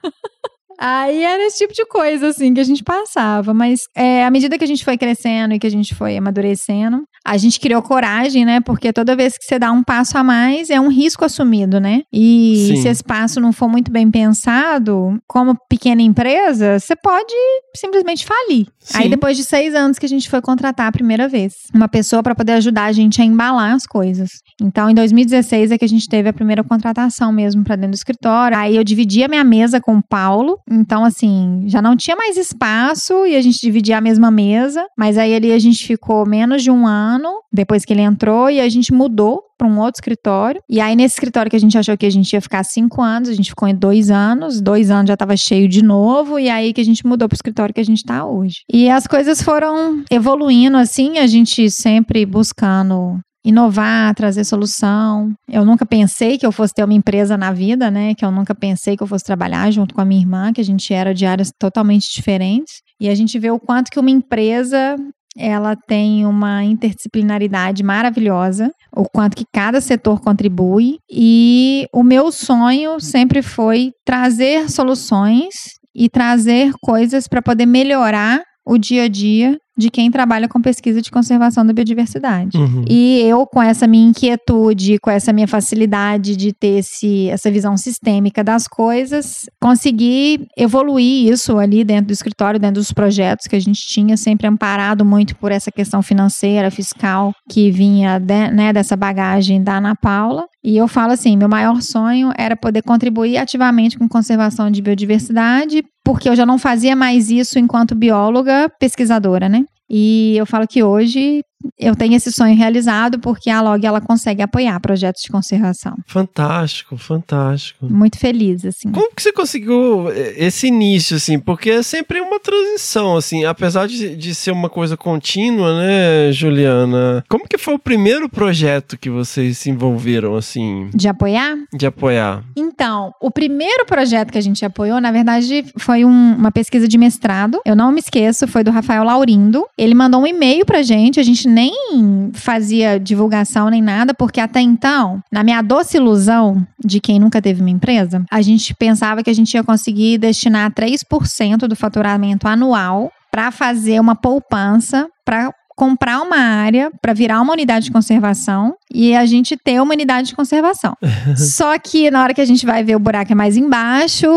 Aí era esse tipo de coisa, assim, que a gente passava. Mas é, à medida que a gente foi crescendo e que a gente foi amadurecendo, a gente criou coragem, né? Porque toda vez que você dá um passo a mais, é um risco assumido, né? E Sim. se esse passo não for muito bem pensado, como pequena empresa, você pode simplesmente falir. Aí Sim. depois de seis anos que a gente foi contratar a primeira vez, uma pessoa para poder ajudar a gente a embalar as coisas. Então, em 2016 é que a gente teve a primeira contratação mesmo para dentro do escritório. Aí eu dividi a minha mesa com o Paulo. Então, assim, já não tinha mais espaço e a gente dividia a mesma mesa. Mas aí ali a gente ficou menos de um ano depois que ele entrou e a gente mudou para um outro escritório. E aí, nesse escritório que a gente achou que a gente ia ficar cinco anos, a gente ficou em dois anos. Dois anos já estava cheio de novo. E aí que a gente mudou para o escritório que a gente está hoje. E as coisas foram evoluindo assim, a gente sempre buscando inovar, trazer solução. Eu nunca pensei que eu fosse ter uma empresa na vida, né? Que eu nunca pensei que eu fosse trabalhar junto com a minha irmã, que a gente era de áreas totalmente diferentes. E a gente vê o quanto que uma empresa ela tem uma interdisciplinaridade maravilhosa, o quanto que cada setor contribui. E o meu sonho sempre foi trazer soluções e trazer coisas para poder melhorar o dia a dia de quem trabalha com pesquisa de conservação da biodiversidade. Uhum. E eu, com essa minha inquietude, com essa minha facilidade de ter esse, essa visão sistêmica das coisas, consegui evoluir isso ali dentro do escritório, dentro dos projetos que a gente tinha, sempre amparado muito por essa questão financeira, fiscal, que vinha de- né, dessa bagagem da Ana Paula. E eu falo assim: meu maior sonho era poder contribuir ativamente com conservação de biodiversidade, porque eu já não fazia mais isso enquanto bióloga pesquisadora, né? E eu falo que hoje eu tenho esse sonho realizado porque a Log ela consegue apoiar projetos de conservação. Fantástico, fantástico. Muito feliz, assim. Como que você conseguiu eh, esse início, assim? Porque é sempre uma transição, assim. Apesar de, de ser uma coisa contínua, né, Juliana? Como que foi o primeiro projeto que vocês se envolveram, assim, De apoiar? de apoiar? Então, o primeiro projeto que a gente apoiou, na verdade, foi um- uma pesquisa de mestrado. Eu não me esqueço, foi do Rafael Laurindo. Ele mandou um e-mail pra gente, a gente nem fazia divulgação nem nada, porque até então, na minha doce ilusão de quem nunca teve uma empresa, a gente pensava que a gente ia conseguir destinar 3% do faturamento anual para fazer uma poupança para comprar uma área para virar uma unidade de conservação e a gente ter uma unidade de conservação. Só que na hora que a gente vai ver o buraco é mais embaixo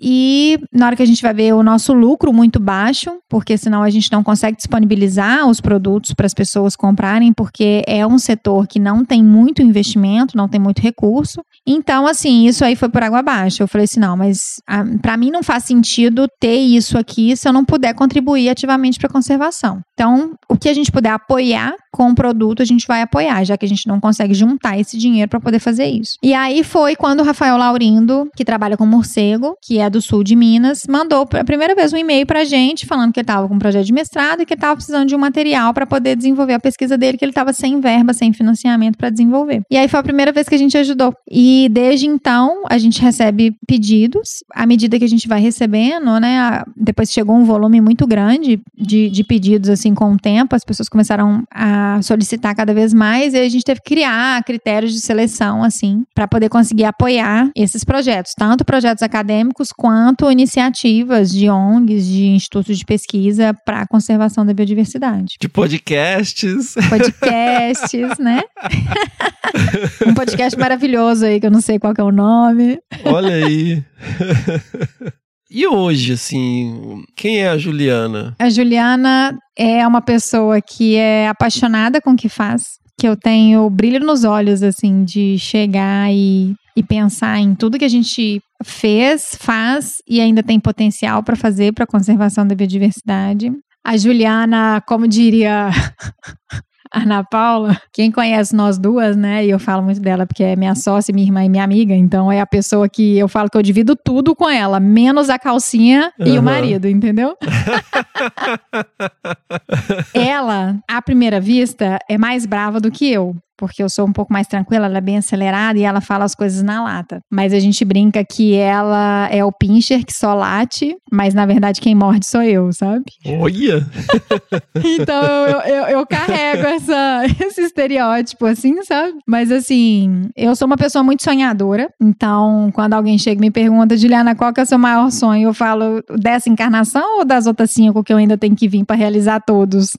e na hora que a gente vai ver o nosso lucro muito baixo, porque senão a gente não consegue disponibilizar os produtos para as pessoas comprarem, porque é um setor que não tem muito investimento, não tem muito recurso. Então, assim, isso aí foi por água abaixo. Eu falei assim, não, mas para mim não faz sentido ter isso aqui se eu não puder contribuir ativamente para a conservação. Então, o que a gente puder apoiar com o produto, a gente vai apoiar, já que a gente não consegue juntar esse dinheiro para poder fazer isso. E aí foi quando o Rafael Laurindo, que trabalha com morcego, que é do sul de Minas, mandou a primeira vez um e-mail pra gente falando que ele estava com um projeto de mestrado e que estava precisando de um material para poder desenvolver a pesquisa dele, que ele estava sem verba, sem financiamento para desenvolver. E aí foi a primeira vez que a gente ajudou. E desde então a gente recebe pedidos, à medida que a gente vai recebendo, né? a- Depois chegou um volume muito grande de, de pedidos assim com o tempo, as pessoas começaram a solicitar cada vez mais e a gente teve que criar critérios de seleção assim para poder conseguir apoiar esses projetos, tanto projetos acadêmicos quanto iniciativas de ONGs, de institutos de pesquisa para a conservação da biodiversidade. De podcasts? Podcasts, né? um podcast maravilhoso aí que eu não sei qual é o nome. Olha aí. e hoje, assim, quem é a Juliana? A Juliana é uma pessoa que é apaixonada com o que faz, que eu tenho brilho nos olhos, assim, de chegar e, e pensar em tudo que a gente fez, faz e ainda tem potencial para fazer para a conservação da biodiversidade. A Juliana, como diria Ana Paula, quem conhece nós duas, né? E eu falo muito dela porque é minha sócia, minha irmã e minha amiga. Então é a pessoa que eu falo que eu divido tudo com ela, menos a calcinha e o marido, entendeu? ela, à primeira vista, é mais brava do que eu. Porque eu sou um pouco mais tranquila, ela é bem acelerada e ela fala as coisas na lata. Mas a gente brinca que ela é o pincher que só late, mas na verdade quem morde sou eu, sabe? Olha! Então eu, eu, eu carrego essa, esse estereótipo, assim, sabe? Mas assim, eu sou uma pessoa muito sonhadora. Então, quando alguém chega e me pergunta, Juliana, qual que é o seu maior sonho? Eu falo dessa encarnação ou das outras cinco que eu ainda tenho que vir para realizar todos?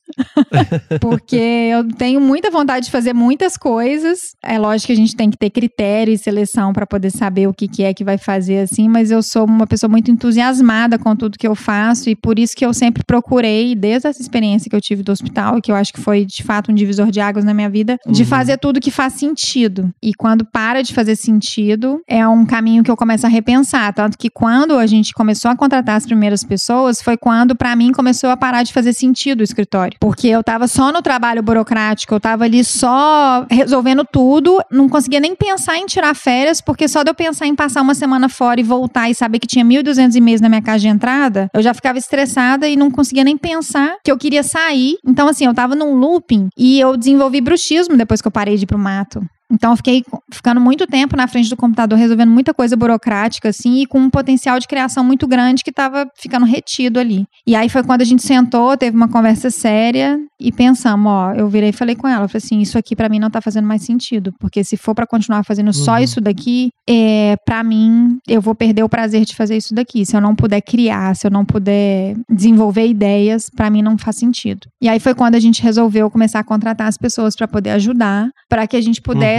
Porque eu tenho muita vontade de fazer muitas coisas. É lógico que a gente tem que ter critério e seleção para poder saber o que, que é que vai fazer assim, mas eu sou uma pessoa muito entusiasmada com tudo que eu faço e por isso que eu sempre procurei, desde essa experiência que eu tive do hospital, que eu acho que foi de fato um divisor de águas na minha vida, de Uhum. fazer tudo que faz sentido. E quando para de fazer sentido, é um caminho que eu começo a repensar. Tanto que quando a gente começou a contratar as primeiras pessoas, foi quando, pra mim, começou a parar de fazer sentido o escritório. Porque eu tava só no trabalho burocrático, eu tava ali só resolvendo tudo, não conseguia nem pensar em tirar férias, porque só de eu pensar em passar uma semana fora e voltar e saber que tinha 1.200 e-mails na minha caixa de entrada, eu já ficava estressada e não conseguia nem pensar que eu queria sair. Então, assim, eu tava num looping e eu desenvolvi bruxismo depois que eu parei de ir pro mato. Então, eu fiquei ficando muito tempo na frente do computador, resolvendo muita coisa burocrática, assim, e com um potencial de criação muito grande que tava ficando retido ali. E aí foi quando a gente sentou, teve uma conversa séria e pensamos, ó, eu virei e falei com ela, eu falei assim, isso aqui pra mim não tá fazendo mais sentido, porque se for pra continuar fazendo só Uhum. isso daqui, é, para mim, eu vou perder o prazer de fazer isso daqui. Se eu não puder criar, se eu não puder desenvolver ideias, pra mim não faz sentido. E aí foi quando a gente resolveu começar a contratar as pessoas pra poder ajudar, pra que a gente pudesse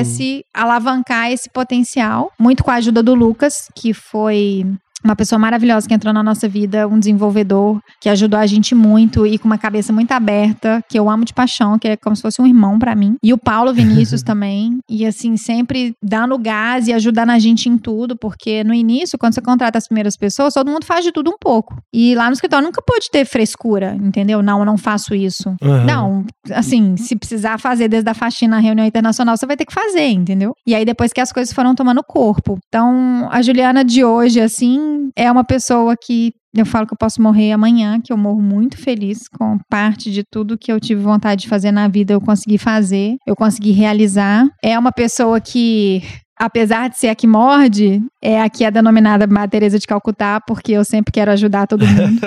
alavancar esse potencial, muito com a ajuda do Lucas, que foi uma pessoa maravilhosa que entrou na nossa vida, um desenvolvedor que ajudou a gente muito e com uma cabeça muito aberta, que eu amo de paixão, que é como se fosse um irmão pra mim. E o Paulo Vinícius também, e assim, sempre dando gás e ajudando a gente em tudo, porque no início, quando você contrata as primeiras pessoas, todo mundo faz de tudo um pouco. E lá no escritório nunca pôde ter frescura, entendeu? Não, eu não faço isso. Aham. Não, assim, se precisar fazer desde a faxina na reunião internacional, você vai ter que fazer, entendeu? E aí depois que as coisas foram tomando corpo. Então, a Juliana de hoje, assim, é uma pessoa que eu falo que eu posso morrer amanhã, que eu morro muito feliz com parte de tudo que eu tive vontade de fazer na vida, eu consegui fazer, eu consegui realizar. É uma pessoa que Apesar de ser a que morde, é a que é denominada Madre Teresa de Calcutá, porque eu sempre quero ajudar todo mundo.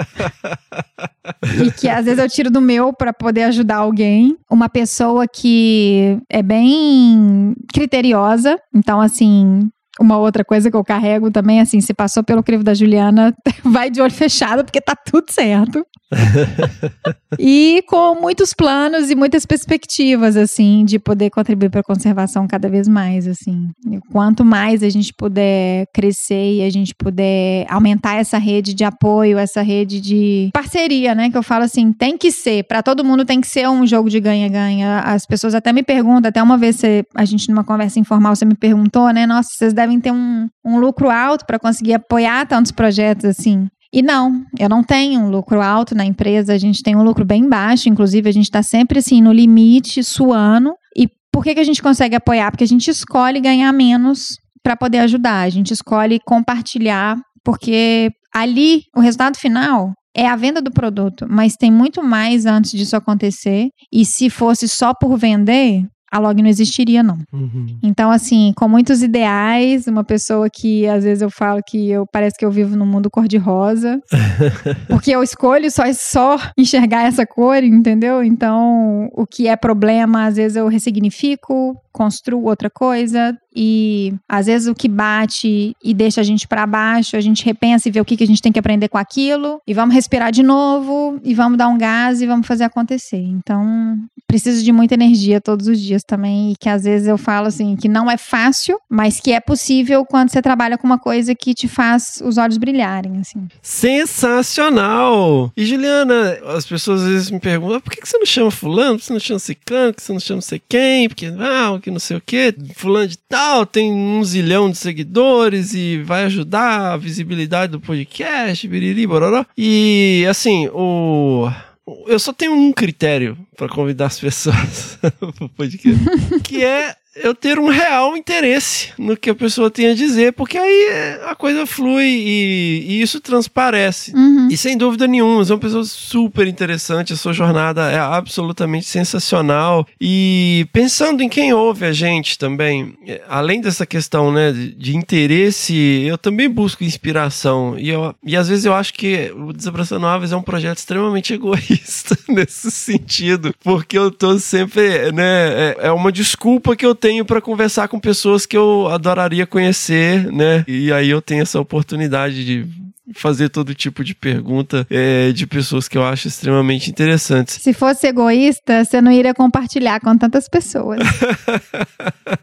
e que às vezes eu tiro do meu para poder ajudar alguém. Uma pessoa que é bem criteriosa, então assim, uma outra coisa que eu carrego também, assim, se passou pelo crivo da Juliana, vai de olho fechado, porque tá tudo certo. e com muitos planos e muitas perspectivas, assim, de poder contribuir para a conservação cada vez mais, assim. E quanto mais a gente puder crescer e a gente puder aumentar essa rede de apoio, essa rede de parceria, né? Que eu falo assim, tem que ser, para todo mundo tem que ser um jogo de ganha-ganha. As pessoas até me perguntam, até uma vez você, a gente numa conversa informal, você me perguntou, né? Nossa, vocês devem ter um, um lucro alto para conseguir apoiar tantos projetos assim. E não, eu não tenho um lucro alto na empresa, a gente tem um lucro bem baixo, inclusive a gente está sempre assim no limite, suando. E por que, que a gente consegue apoiar? Porque a gente escolhe ganhar menos para poder ajudar, a gente escolhe compartilhar, porque ali o resultado final é a venda do produto, mas tem muito mais antes disso acontecer. E se fosse só por vender, a log não existiria, não. Uhum. Então, assim, com muitos ideais, uma pessoa que às vezes eu falo que eu parece que eu vivo num mundo cor-de-rosa, porque eu escolho só, só enxergar essa cor, entendeu? Então, o que é problema, às vezes eu ressignifico, construo outra coisa, e às vezes o que bate e deixa a gente para baixo, a gente repensa e vê o que, que a gente tem que aprender com aquilo, e vamos respirar de novo, e vamos dar um gás e vamos fazer acontecer. Então, preciso de muita energia todos os dias também, e que às vezes eu falo assim, que não é fácil, mas que é possível quando você trabalha com uma coisa que te faz os olhos brilharem, assim. Sensacional! E Juliana, as pessoas às vezes me perguntam, "Ah, por que que você não chama fulano? Por que você não chama ciclano? Por que você não chama sei quem? Porque, ah, que não sei o quê. Fulano de tal tem um zilhão de seguidores e vai ajudar a visibilidade do podcast, biriri, bororó. E, assim, o... Eu só tenho um critério para convidar as pessoas pro podcast. que é eu ter um real interesse no que a pessoa tem a dizer, porque aí a coisa flui e, e isso transparece. Uhum. E sem dúvida nenhuma, você é uma pessoa super interessante, a sua jornada é absolutamente sensacional. E pensando em quem ouve a gente também, é, além dessa questão né, de, de interesse, eu também busco inspiração. E, eu, e às vezes eu acho que o Desabraçando Aves é um projeto extremamente egoísta nesse sentido, porque eu tô sempre, né, é, é uma desculpa que eu tenho para conversar com pessoas que eu adoraria conhecer, né? E aí eu tenho essa oportunidade de fazer todo tipo de pergunta é, de pessoas que eu acho extremamente interessantes. Se fosse egoísta, você não iria compartilhar com tantas pessoas.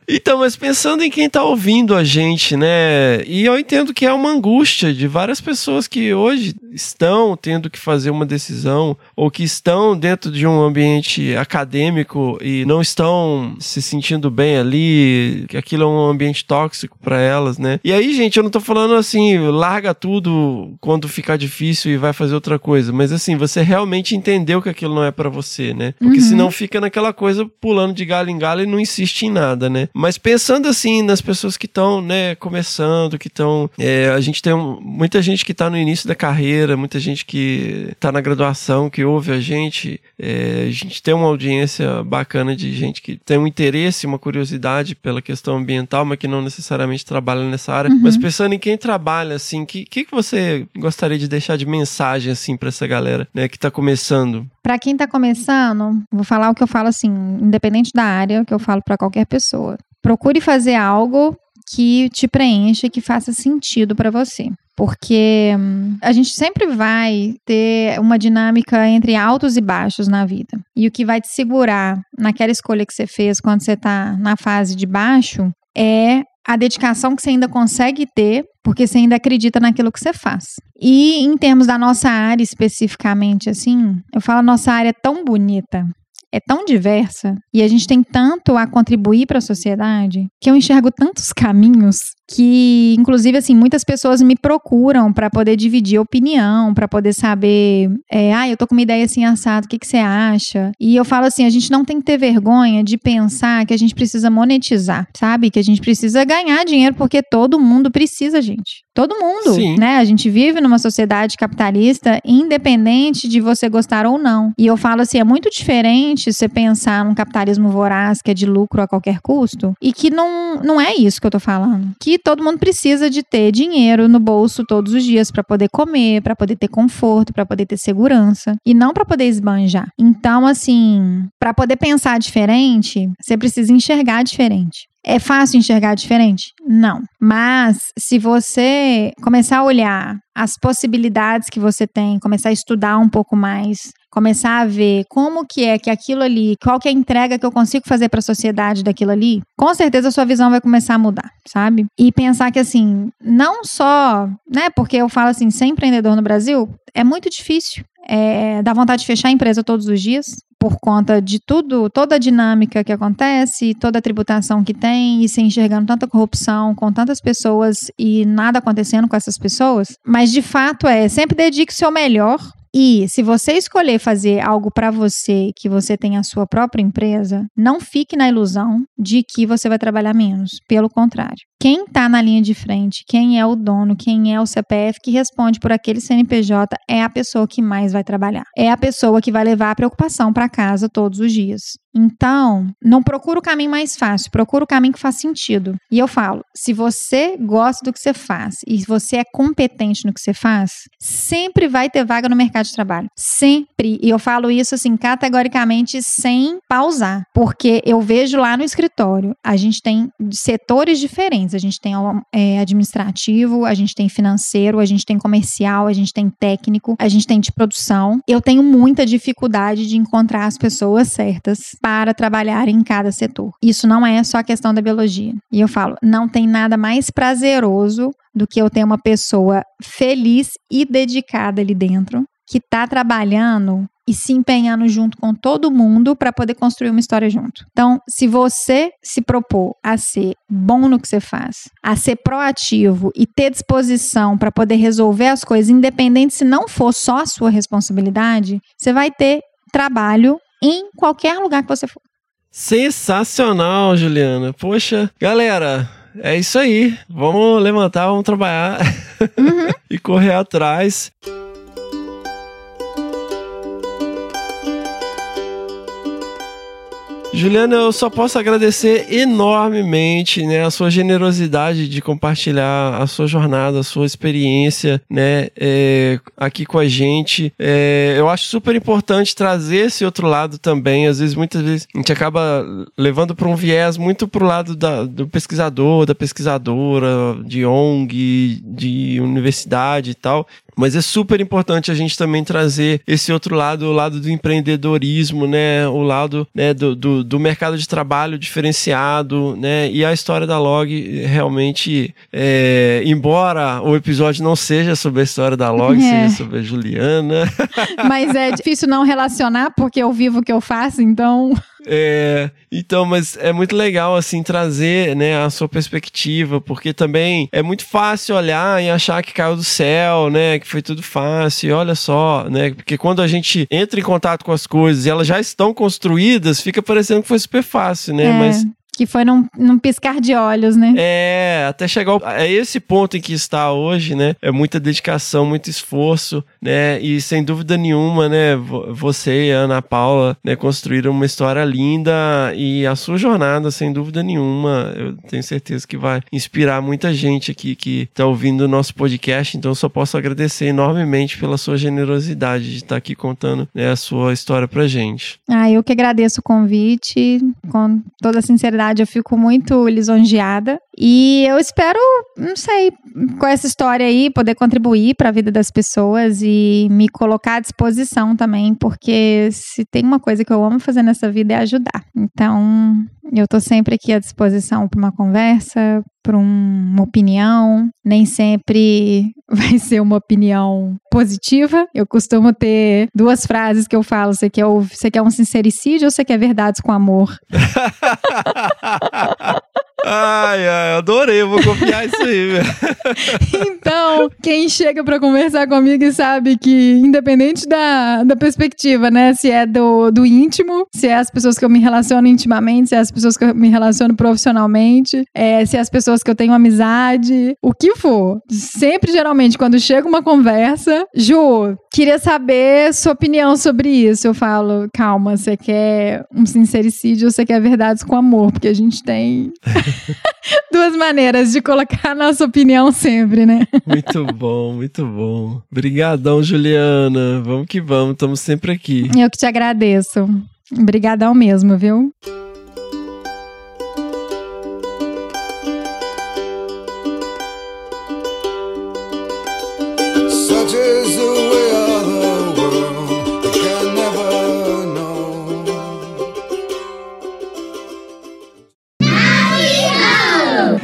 Então, mas pensando em quem tá ouvindo a gente, né? E eu entendo que é uma angústia de várias pessoas que hoje estão tendo que fazer uma decisão ou que estão dentro de um ambiente acadêmico e não estão se sentindo bem ali, que aquilo é um ambiente tóxico para elas, né? E aí, gente, eu não tô falando assim, larga tudo quando ficar difícil e vai fazer outra coisa, mas assim, você realmente entendeu que aquilo não é para você, né? Porque senão fica naquela coisa pulando de galho em galho e não insiste em nada, né? Mas pensando assim nas pessoas que estão, né, começando, que estão. a gente tem um- muita gente que tá no início da carreira, muita gente que tá na graduação, que ouve a gente. É, a gente tem uma audiência bacana de gente que tem um interesse, uma curiosidade pela questão ambiental, mas que não necessariamente trabalha nessa área. Mas pensando em quem trabalha, assim, o que, que, que você gostaria de deixar de mensagem, assim, pra essa galera, né, que tá começando? Pra quem tá começando, vou falar o que eu falo assim, independente da área, o que eu falo pra qualquer pessoa. Procure fazer algo que te preencha, que faça sentido pra você. Porque hum, a gente sempre vai ter uma dinâmica entre altos e baixos na vida. E o que vai te segurar naquela escolha que você fez quando você tá na fase de baixo é a dedicação que você ainda consegue ter, porque você ainda acredita naquilo que você faz. E em termos da nossa área especificamente, assim, eu falo, nossa área é tão bonita, é tão diversa, e a gente tem tanto a contribuir para a sociedade, que eu enxergo tantos caminhos que, inclusive, assim, muitas pessoas me procuram para poder dividir opinião, para poder saber, é, ah, eu tô com uma ideia assim assado, o que, que você acha? E eu falo assim, a gente não tem que ter vergonha de pensar que a gente precisa monetizar, sabe? Que a gente precisa ganhar dinheiro porque todo mundo precisa, gente. Todo mundo, Sim. né? A gente vive numa sociedade capitalista independente de você gostar ou não. E eu falo assim, é muito diferente você pensar num capitalismo voraz que é de lucro a qualquer custo e que não, não é isso que eu tô falando. Que todo mundo precisa de ter dinheiro no bolso todos os dias para poder comer, para poder ter conforto, para poder ter segurança e não para poder esbanjar. Então, assim, para poder pensar diferente, você precisa enxergar diferente. É fácil enxergar diferente? Não. Mas se você começar a olhar as possibilidades que você tem, começar a estudar um pouco mais, começar a ver como que é que aquilo ali, qual que é a entrega que eu consigo fazer para a sociedade daquilo ali, com certeza a sua visão vai começar a mudar, sabe? E pensar que assim, não só, né, porque eu falo assim, ser empreendedor no Brasil é muito difícil. É, dá vontade de fechar a empresa todos os dias, por conta de tudo, toda a dinâmica que acontece, toda a tributação que tem, e se enxergando tanta corrupção com tantas pessoas e nada acontecendo com essas pessoas. Mas de fato é, sempre dedique o seu melhor. E se você escolher fazer algo para você, que você tem a sua própria empresa, não fique na ilusão de que você vai trabalhar menos. Pelo contrário. Quem está na linha de frente, quem é o dono, quem é o CPF que responde por aquele CNPJ é a pessoa que mais vai trabalhar. É a pessoa que vai levar a preocupação para casa todos os dias. Então, não procura o caminho mais fácil, procura o caminho que faz sentido. E eu falo, se você gosta do que você faz e você é competente no que você faz, sempre vai ter vaga no mercado de trabalho. Sempre. E eu falo isso assim categoricamente sem pausar, porque eu vejo lá no escritório, a gente tem setores diferentes. A gente tem é, administrativo, a gente tem financeiro, a gente tem comercial, a gente tem técnico, a gente tem de produção. Eu tenho muita dificuldade de encontrar as pessoas certas para trabalhar em cada setor. Isso não é só a questão da biologia. E eu falo, não tem nada mais prazeroso do que eu ter uma pessoa feliz e dedicada ali dentro, que está trabalhando e se empenhando junto com todo mundo para poder construir uma história junto. Então, se você se propor a ser bom no que você faz, a ser proativo e ter disposição para poder resolver as coisas, independente se não for só a sua responsabilidade, você vai ter trabalho em qualquer lugar que você for. Sensacional, Juliana. Poxa, galera, é isso aí. Vamos levantar, vamos trabalhar e correr atrás. Juliana, eu só posso agradecer enormemente, né, a sua generosidade de compartilhar a sua jornada, a sua experiência, né, é, aqui com a gente. É, eu acho super importante trazer esse outro lado também. Às vezes, muitas vezes, a gente acaba levando para um viés muito pro lado da- do pesquisador, da pesquisadora, de ONG, de universidade e tal. Mas é super importante a gente também trazer esse outro lado, o lado do empreendedorismo, né? O lado né, do, do, do mercado de trabalho diferenciado, né? E a história da Log realmente, é, embora o episódio não seja sobre a história da Log, É. seja sobre a Juliana. Mas é difícil não relacionar porque eu vivo o que eu faço, então. É, então, mas é muito legal, assim, trazer, né, a sua perspectiva, porque também é muito fácil olhar e achar que caiu do céu, né, que foi tudo fácil, e olha só, né, porque quando a gente entra em contato com as coisas e elas já estão construídas, fica parecendo que foi super fácil, né, é, mas Que foi num, num piscar de olhos, né? é, até chegar ao, é esse ponto em que está hoje, né? É muita dedicação, muito esforço, né? E sem dúvida nenhuma, né? vo- Você e a Ana Paula, né? Construíram uma história linda e a sua jornada, sem dúvida nenhuma, eu tenho certeza que vai inspirar muita gente aqui que tá ouvindo o nosso podcast. Então, só posso agradecer enormemente pela sua generosidade de estar aqui contando né, a sua história pra gente. Ah, eu que agradeço o convite. Com toda sinceridade, eu fico muito lisonjeada. E eu espero, não sei, com essa história aí, poder contribuir para a vida das pessoas e me colocar à disposição também, porque se tem uma coisa que eu amo fazer nessa vida é ajudar. Então, eu tô sempre aqui à disposição para uma conversa, para uma opinião. Nem sempre vai ser uma opinião positiva. Eu costumo ter duas frases que eu falo: você quer, você quer um sincericídio ou você quer verdades com amor? ai, ai, adorei, vou copiar isso aí, velho. Então, quem chega pra conversar comigo e sabe que, independente da, da perspectiva, né? Se é do, do íntimo, se é as pessoas que eu me relaciono intimamente, se é as pessoas que eu me relaciono profissionalmente, é, se é as pessoas que eu tenho amizade, o que for. Sempre, geralmente, quando chega uma conversa, Ju, queria saber sua opinião sobre isso. Eu falo, calma, você quer um sincericídio ou você quer verdades com amor? Porque a gente tem duas maneiras de colocar a nossa opinião sempre, né? Muito bom, muito bom. Obrigadão, Juliana. Vamos que vamos, estamos sempre aqui. Eu que te agradeço. Obrigadão mesmo, viu?